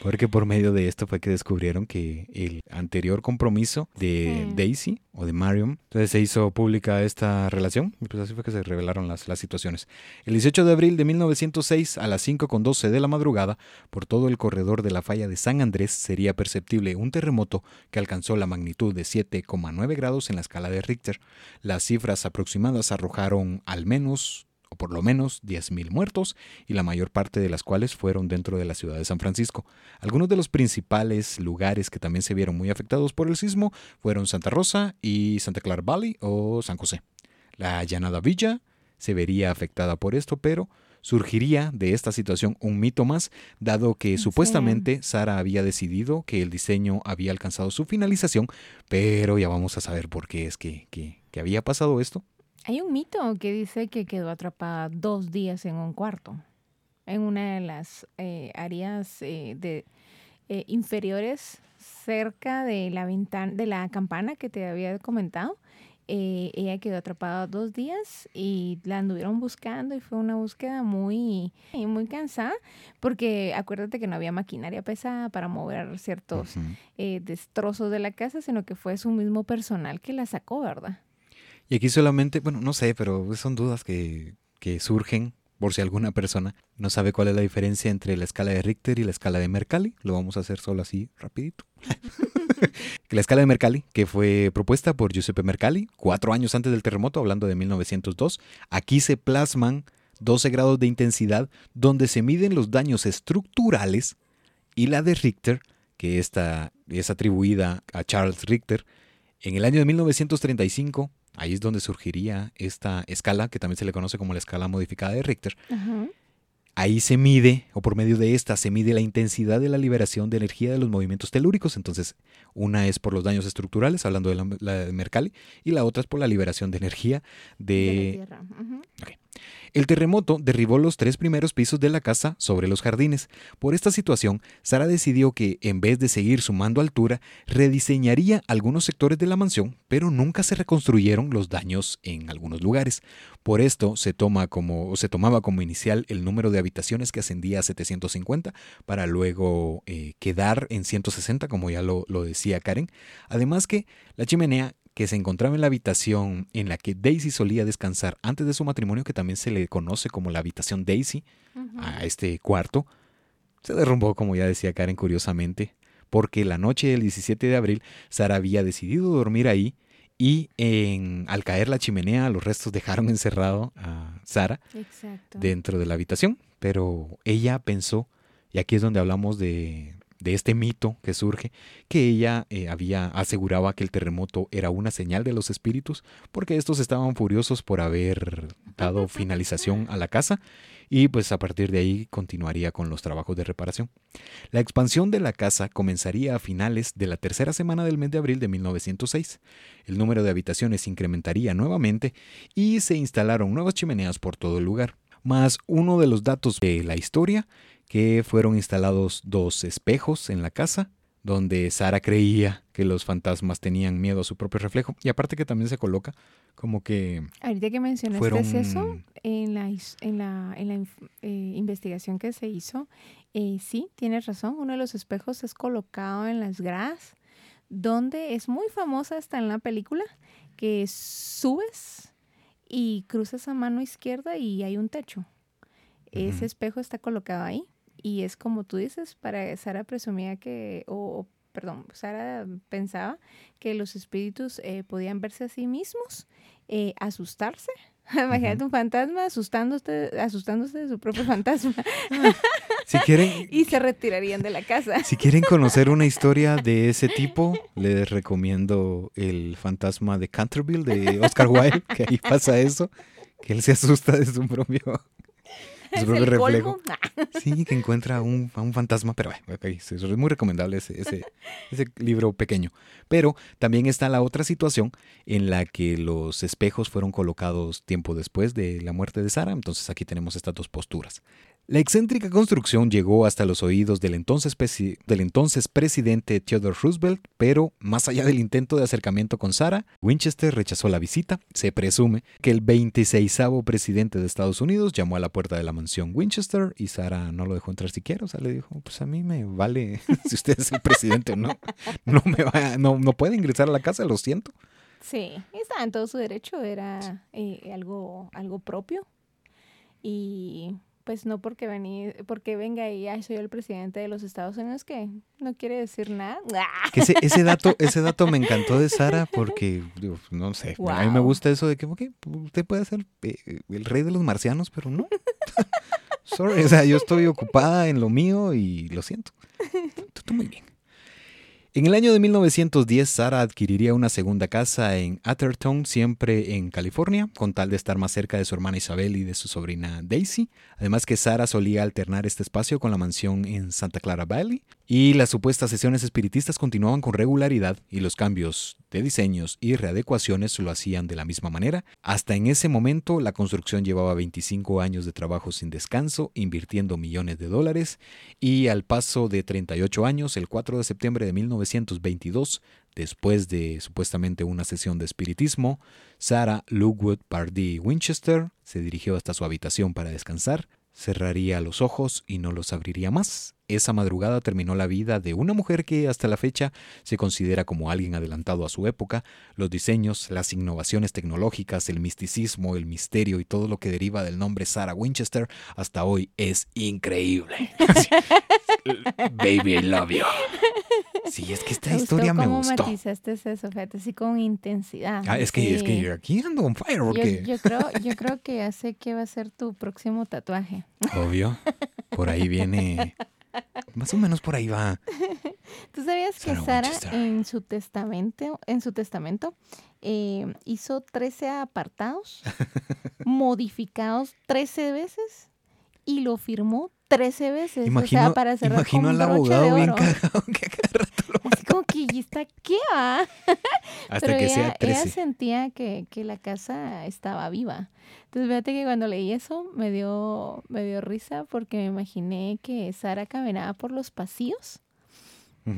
Porque por medio de esto fue que descubrieron que el anterior compromiso de Daisy o de Marion, entonces se hizo pública esta relación y pues así fue que se revelaron las, las situaciones. El 18 de abril de 1906 a las 5.12 de la madrugada, por todo el corredor de la falla de San Andrés sería perceptible un terremoto que alcanzó la magnitud de 7,9 grados en la escala de Richter. Las cifras aproximadas arrojaron al menos o por lo menos 10.000 muertos, y la mayor parte de las cuales fueron dentro de la ciudad de San Francisco. Algunos de los principales lugares que también se vieron muy afectados por el sismo fueron Santa Rosa y Santa Clara Valley o San José. La Llanada Villa se vería afectada por esto, pero surgiría de esta situación un mito más, dado que supuestamente Sara había decidido que el diseño había alcanzado su finalización, pero ya vamos a saber por qué es que, que había pasado esto. Hay un mito que dice que quedó atrapada dos días en un cuarto, en una de las eh, áreas eh, de, eh, inferiores cerca de la ventana, de la campana que te había comentado. ella quedó atrapada dos días y la anduvieron buscando y fue una búsqueda muy, muy cansada porque acuérdate que no había maquinaria pesada para mover ciertos destrozos de la casa, sino que fue su mismo personal que la sacó, ¿verdad? Y aquí solamente, bueno, no sé, pero son dudas que, que surgen por si alguna persona no sabe cuál es la diferencia entre la escala de Richter y la escala de Mercalli. Lo vamos a hacer solo así, rapidito. la escala de Mercalli, que fue propuesta por Giuseppe Mercalli cuatro años antes del terremoto, hablando de 1902. Aquí se plasman 12 grados de intensidad donde se miden los daños estructurales y la de Richter, que esta es atribuida a Charles Richter, en el año de 1935 Ahí es donde surgiría esta escala, que también se le conoce como la escala modificada de Richter. Ahí se mide, o por medio de esta, se mide la intensidad de la liberación de energía de los movimientos telúricos. Entonces, una es por los daños estructurales, hablando de la, de Mercalli, y la otra es por la liberación de energía de... la tierra. El terremoto derribó los tres primeros pisos de la casa sobre los jardines. Por esta situación, Sara decidió que, en vez de seguir sumando altura, rediseñaría algunos sectores de la mansión, pero nunca se reconstruyeron los daños en algunos lugares. Por esto se, toma como, se tomaba como inicial el número de habitaciones que ascendía a 750 para luego eh, quedar en 160, como ya lo, lo decía Karen. Además que la chimenea que se encontraba en la habitación en la que Daisy solía descansar antes de su matrimonio, que también se le conoce como la habitación Daisy, a este cuarto, se derrumbó, como ya decía Karen curiosamente, porque la noche del 17 de abril Sara había decidido dormir ahí y en, al caer la chimenea los restos dejaron encerrado a Sara dentro de la habitación, pero ella pensó, y aquí es donde hablamos de de este mito que surge, que ella eh, había aseguraba que el terremoto era una señal de los espíritus, porque estos estaban furiosos por haber dado finalización a la casa y pues a partir de ahí continuaría con los trabajos de reparación. La expansión de la casa comenzaría a finales de la tercera semana del mes de abril de 1906. El número de habitaciones incrementaría nuevamente y se instalaron nuevas chimeneas por todo el lugar. Más uno de los datos de la historia que fueron instalados dos espejos en la casa, donde Sara creía que los fantasmas tenían miedo a su propio reflejo. Y aparte que también se coloca como que... Ahorita que mencionaste eso, en la, en la, en la eh, investigación que se hizo, eh, sí, tienes razón, uno de los espejos es colocado en las gradas, donde es muy famosa hasta en la película, que subes y cruzas a mano izquierda y hay un techo. Ese espejo está colocado ahí y es como tú dices, para Sara presumía que, o, perdón, Sara pensaba que los espíritus eh, podían verse a sí mismos, eh, asustarse. Imagínate un fantasma asustándose, asustándose de su propio fantasma. si quieren, y se retirarían de la casa. Si quieren conocer una historia de ese tipo, les recomiendo el fantasma de Canterville de Oscar Wilde, que ahí pasa eso, que él se asusta de su propio su propio reflejo. Sí, que encuentra a un, un fantasma, pero es muy recomendable ese, ese, ese, libro pequeño. Pero también está la otra situación en la que los espejos fueron colocados tiempo después de la muerte de Sara, entonces aquí tenemos estas dos posturas. La excéntrica construcción llegó hasta los oídos del entonces, del entonces, presidente Theodore Roosevelt, pero más allá del intento de acercamiento con Sara, Winchester rechazó la visita. Se presume que el 26 presidente de Estados Unidos llamó a la puerta de la mansión Winchester y Sara no lo dejó entrar siquiera. O sea, le dijo, pues a mí me vale si usted es el presidente o no. No, me va, no, no puede ingresar a la casa, lo siento. Sí, estaba en todo su derecho, era eh, algo, algo propio. Y pues no porque vení, porque venga y soy el presidente de los Estados Unidos que no quiere decir nada. ese, ese dato, ese dato me encantó de Sara porque no sé, a mí me gusta eso de que usted puede ser eh, el rey de los marcianos, pero no. Sorry, o sea, yo estoy ocupada en lo mío y lo siento. Tú, muy bien. En el año de 1910, Sara adquiriría una segunda casa en Atherton, siempre en California, con tal de estar más cerca de su hermana Isabel y de su sobrina Daisy. Además que Sara solía alternar este espacio con la mansión en Santa Clara Valley, y las supuestas sesiones espiritistas continuaban con regularidad y los cambios de diseños y readecuaciones lo hacían de la misma manera. Hasta en ese momento la construcción llevaba 25 años de trabajo sin descanso, invirtiendo millones de dólares y al paso de 38 años, el 4 de septiembre de 1922, después de supuestamente una sesión de espiritismo, Sarah Lookwood Pardee Winchester se dirigió hasta su habitación para descansar, cerraría los ojos y no los abriría más esa madrugada terminó la vida de una mujer que hasta la fecha se considera como alguien adelantado a su época. Los diseños, las innovaciones tecnológicas, el misticismo, el misterio y todo lo que deriva del nombre Sarah Winchester hasta hoy es increíble. Baby, I love you. Sí, es que esta historia me gustó. ¿Cómo matizaste eso, fíjate, así con intensidad. Ah, es que, es que aquí ando on fire. Porque... Yo, creo, yo creo que ya sé que va a ser tu próximo tatuaje. Obvio. Por ahí viene más o menos por ahí va. ¿Tú sabías que Sara en su testamento, en su testamento eh, hizo 13 apartados, modificados 13 veces y lo firmó 13 veces. Imagino, o sea, para cerrar imagino al abogado bien cagado que Así como que, ¿y está qué? Hasta Pero que ella, sea 13. ella sentía que, que, la casa estaba viva. Entonces, fíjate que cuando leí eso me dio, me dio risa porque me imaginé que Sara caminaba por los pasillos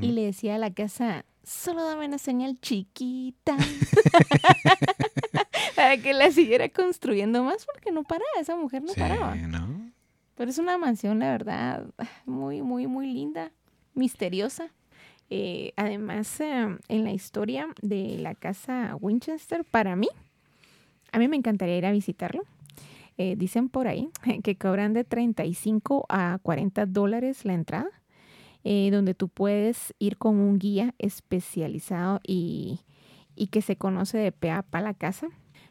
y le decía a la casa, solo dame una señal chiquita. Para que la siguiera construyendo más porque no paraba, esa mujer no paraba. ¿no? Pero es una mansión, la verdad, muy, muy, muy linda, misteriosa. Eh, además, em, en la historia de la casa Winchester, para mí, a mí me encantaría ir a visitarlo. Eh, dicen por ahí que cobran de 35 a 40 dólares la entrada, eh, donde tú puedes ir con un guía especializado y, que se conoce de pe a pa la casa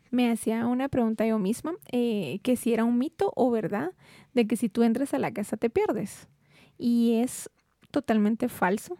me hacía una pregunta yo misma, que si era un mito o verdad de que si tú entras a la casa te pierdes. Y es totalmente falso.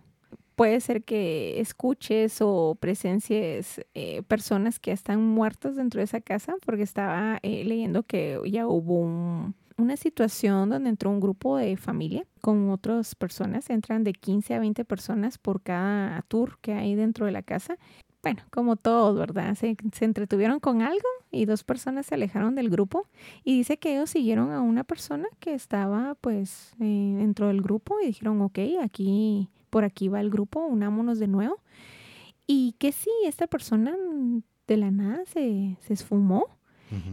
Puede ser que escuches o presencies eh, personas que están muertas dentro de esa casa, porque estaba eh, leyendo que ya hubo una situación donde entró un grupo de familia con otras personas, entran de 15 a 20 personas por cada tour que hay dentro de la casa bueno, como todos, ¿verdad? Se, entretuvieron con algo y dos personas se alejaron del grupo y dice que ellos siguieron a una persona que estaba pues eh, dentro del grupo y dijeron, ok, aquí, por aquí va el grupo, unámonos de nuevo. Y que sí, esta persona de la nada se, se esfumó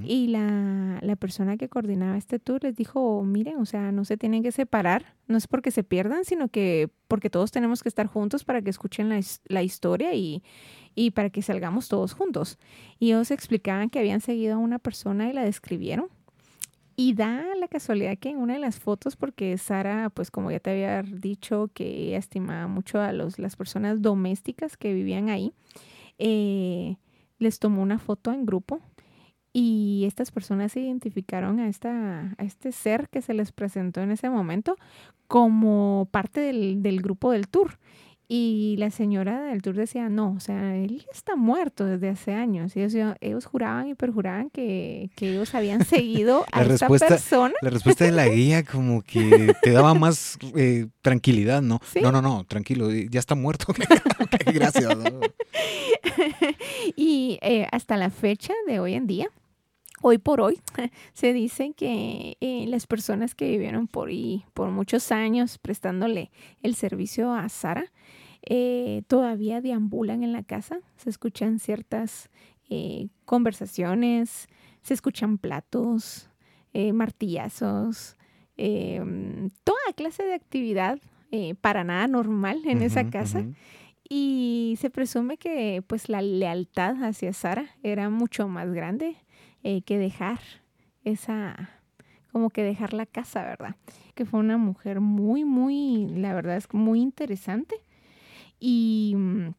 y la, la, persona que coordinaba este tour les dijo, miren, o sea, no se tienen que separar, no es porque se pierdan, sino que porque todos tenemos que estar juntos para que escuchen la, la historia y, y para que salgamos todos juntos. Y ellos explicaban que habían seguido a una persona y la describieron. Y da la casualidad que en una de las fotos, porque Sara, pues como ya te había dicho, que estimaba mucho a los, las personas domésticas que vivían ahí, eh, les tomó una foto en grupo y estas personas identificaron a, esta, a este ser que se les presentó en ese momento como parte del, del grupo del tour. Y la señora del tour decía, no, o sea, él está muerto desde hace años. Y ellos, ellos juraban y perjuraban que, que ellos habían seguido a esta persona. La respuesta de la guía como que te daba más eh, tranquilidad, ¿no? No, no, no, tranquilo, ya está muerto. Gracias. y eh, hasta la fecha de hoy en día, hoy por hoy se dice que eh, las personas que vivieron por, y, por muchos años prestándole el servicio a Sara eh, todavía deambulan en la casa, se escuchan ciertas eh, conversaciones, se escuchan platos, martillazos, toda clase de actividad para nada normal en esa casa. Y se presume que pues la lealtad hacia Sara era mucho más grande eh, que dejar esa, como que dejar la casa, ¿verdad? Que fue una mujer muy, muy, la verdad es muy interesante. Y mm,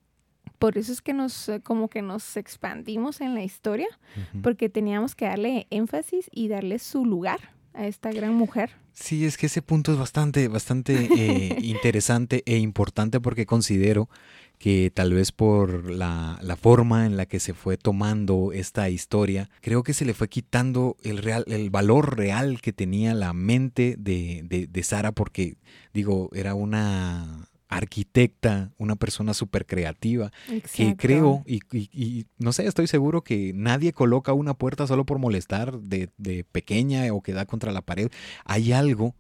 por eso es que nos, como que nos expandimos en la historia, porque teníamos que darle énfasis y darle su lugar a esta gran mujer. Sí, es que ese punto es bastante, bastante eh, interesante e importante porque considero que tal vez por la, forma en la que se fue tomando esta historia, creo que se le fue quitando el, real, el valor real que tenía la mente de, de, Sara, porque digo, era una arquitecta, una persona súper creativa, que creo, y, y, no sé, estoy seguro que nadie coloca una puerta solo por molestar de, de pequeña o que da contra la pared. Hay algo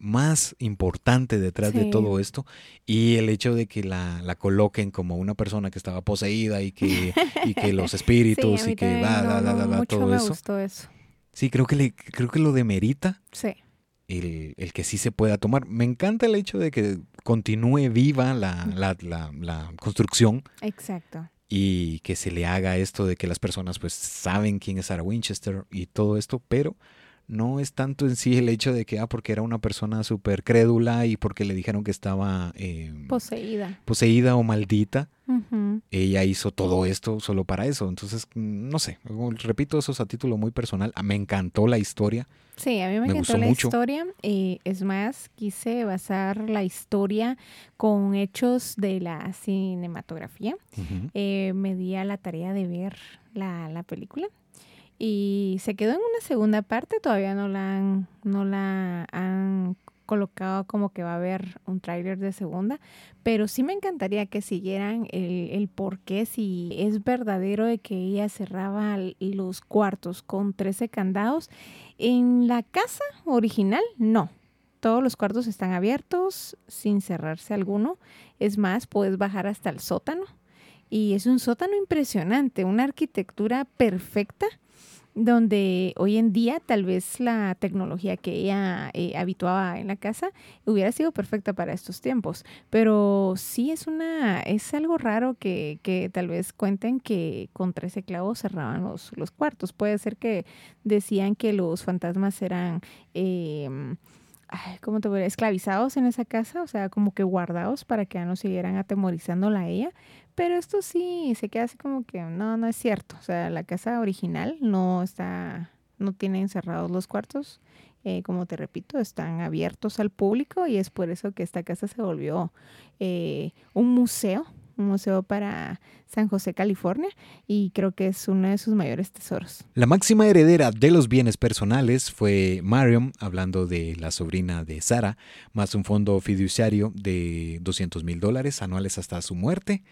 más importante detrás de todo esto y el hecho de que la, la, coloquen como una persona que estaba poseída y que, y que los espíritus y que va, da, da, da, todo eso. eso. Sí, creo que, le, creo que lo demerita. Sí. El, el, que sí se pueda tomar. Me encanta el hecho de que continúe viva la, la, la, la construcción. Exacto y que se le haga esto de que las personas pues saben quién es Sarah Winchester y todo esto, pero no es tanto en sí el hecho de que, ah, porque era una persona súper crédula y porque le dijeron que estaba em, poseída. poseída o maldita. Ella hizo todo esto solo para eso. Entonces, no sé, repito, eso es a título muy personal. Me encantó la historia. Sí, a mí me, encantó la historia. Eh, es más, quise basar la historia con hechos de la cinematografía. Eh, me di a la tarea de ver la, la película y se quedó en una segunda parte, todavía no la han, no la han colocado como que va a haber un tráiler de segunda, pero sí me encantaría que siguieran el, el por qué, si es verdadero de que ella cerraba los cuartos con 13 candados. En la casa original, no. Todos los cuartos están abiertos sin cerrarse alguno. Es más, puedes bajar hasta el sótano. Y es un sótano impresionante, una arquitectura perfecta donde hoy en día tal vez la tecnología que ella eh, habituaba en la casa hubiera sido perfecta para estos tiempos. Pero sí es una, es algo raro que, que tal vez cuenten que con 13 clavos cerraban los, los cuartos. Puede ser que decían que los fantasmas eran eh, ¿cómo te voy a esclavizados en esa casa, o sea, como que guardados para que ya no siguieran atemorizándola a ella. Pero esto sí se queda así como que no, no es cierto. O sea, la casa original no está, no tiene encerrados los cuartos. Eh, como te repito, están abiertos al público y es por eso que esta casa se volvió eh, un museo un museo para San José, California, y creo que es uno de sus mayores tesoros. La máxima heredera de los bienes personales fue Mariam, hablando de la sobrina de Sara, más un fondo fiduciario de 200 mil dólares anuales hasta su muerte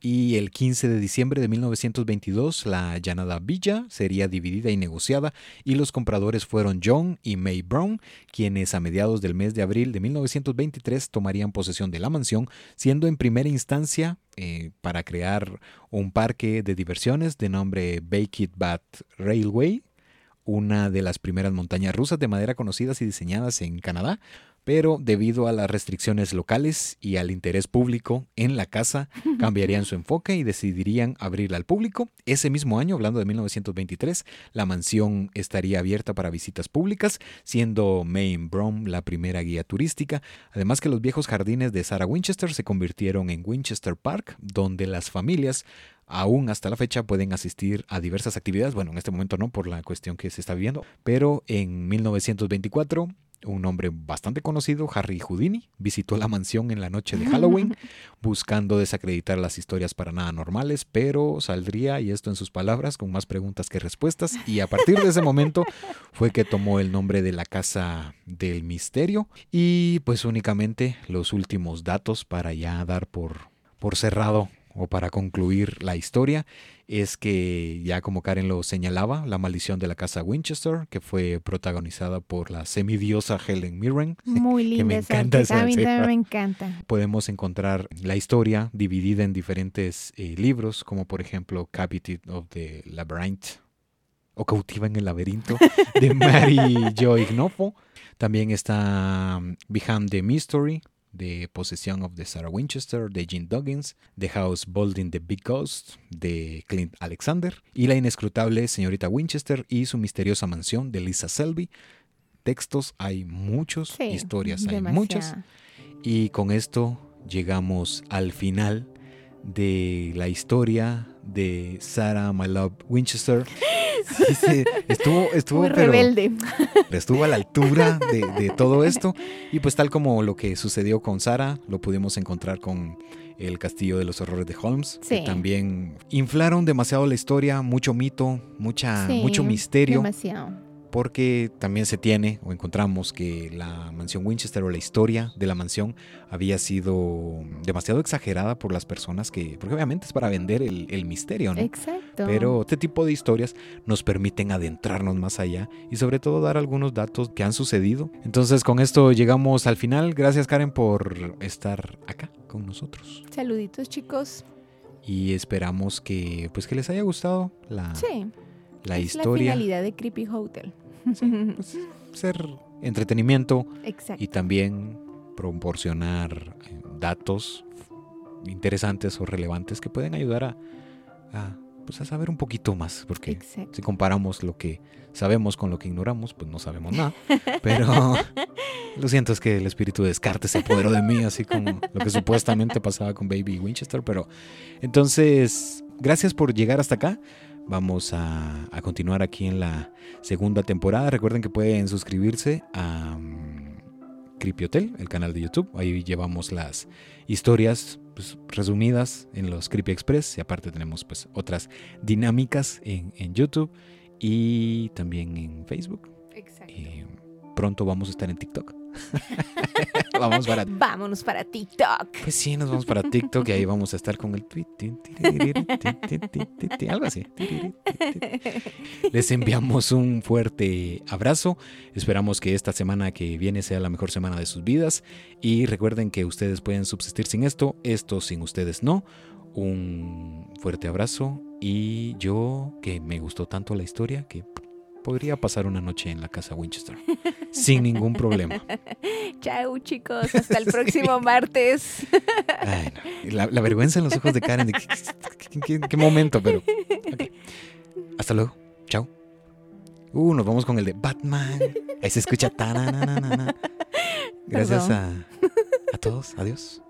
y el 15 de diciembre de 1922 la llanada Villa sería dividida y negociada y los compradores fueron John y May Brown, quienes a mediados del mes de abril de 1923 tomarían posesión de la mansión, siendo en primera instancia eh, para crear un parque de diversiones de nombre Baked Bat Railway, una de las primeras montañas rusas de madera conocidas y diseñadas en Canadá, pero debido a las restricciones locales y al interés público en la casa, cambiarían su enfoque y decidirían abrirla al público. Ese mismo año, hablando de 1923, la mansión estaría abierta para visitas públicas, siendo Maine Brom la primera guía turística, además que los viejos jardines de Sarah Winchester se convirtieron en Winchester Park, donde las familias aún hasta la fecha pueden asistir a diversas actividades. Bueno, en este momento no por la cuestión que se está viviendo, pero en 1924 un hombre bastante conocido, Harry Houdini, visitó la mansión en la noche de Halloween buscando desacreditar las historias para nada normales, pero saldría, y esto en sus palabras, con más preguntas que respuestas, y a partir de ese momento fue que tomó el nombre de la Casa del Misterio y pues únicamente los últimos datos para ya dar por, por cerrado o para concluir la historia es que ya como Karen lo señalaba, La maldición de la casa Winchester, que fue protagonizada por la semidiosa Helen Mirren. Muy linda. Que me encanta esa, A mí también me encanta. Podemos encontrar la historia dividida en diferentes eh, libros, como por ejemplo Captive of the Labyrinth o Cautiva en el laberinto de Mary Joy Gnofo. También está um, Behind the Mystery The Possession of the Sarah Winchester de Gene Duggins, The House Bolding the Big Ghost de Clint Alexander y La inescrutable señorita Winchester y su misteriosa mansión de Lisa Selby. Textos hay muchos, historias hay muchas. Y con esto llegamos al final de la historia de Sarah My Love Winchester. estuvo, estuvo rebelde. Estuvo a la altura de, todo esto. Y pues tal como lo que sucedió con Sara, lo pudimos encontrar con el Castillo de los Horrores de Holmes. Que también inflaron demasiado la historia, mucho mito, mucha, mucho misterio. Demasiado porque también se tiene o encontramos que la mansión Winchester o la historia de la mansión había sido demasiado exagerada por las personas que, porque obviamente es para vender el, misterio, ¿no? Exacto. Pero este tipo de historias nos permiten adentrarnos más allá y sobre todo dar algunos datos que han sucedido. Entonces con esto llegamos al final. Gracias Karen por estar acá con nosotros. Saluditos chicos. Y esperamos que pues que les haya gustado la... Sí la historia. La finalidad de Creepy Hotel. Pues, ser entretenimiento Exacto. y también proporcionar eh, datos interesantes o relevantes que pueden ayudar a, pues a saber un poquito más, porque si comparamos lo que sabemos con lo que ignoramos, pues no sabemos nada. Pero lo siento, es que el espíritu de Descartes se apoderó de mí, así como lo que supuestamente pasaba con Baby Winchester. Pero entonces, gracias por llegar hasta acá. Vamos a, continuar aquí en la segunda temporada. Recuerden que pueden suscribirse a um, Hotel, el canal de YouTube. Ahí llevamos las historias pues, resumidas en los Creepy Express y aparte tenemos pues otras dinámicas en, en YouTube. y también en Facebook. Exacto. Eh, pronto vamos a estar en TikTok. Vamos para... Vámonos para TikTok. Pues sí, nos vamos para TikTok y ahí vamos a estar con el tweet. Algo así. Les enviamos un fuerte abrazo. Esperamos que esta semana que viene sea la mejor semana de sus vidas. Y recuerden que ustedes pueden subsistir sin esto, esto sin ustedes no. Un fuerte abrazo. Y yo, que me gustó tanto la historia, que podría pasar una noche en la casa Winchester sin ningún problema. Chao chicos, hasta el próximo martes. la, vergüenza en los ojos de Karen, ¿qué, momento? Pero hasta luego, chao. Uh, nos vamos con el de Batman. Ahí se escucha. Gracias a, a todos, adiós.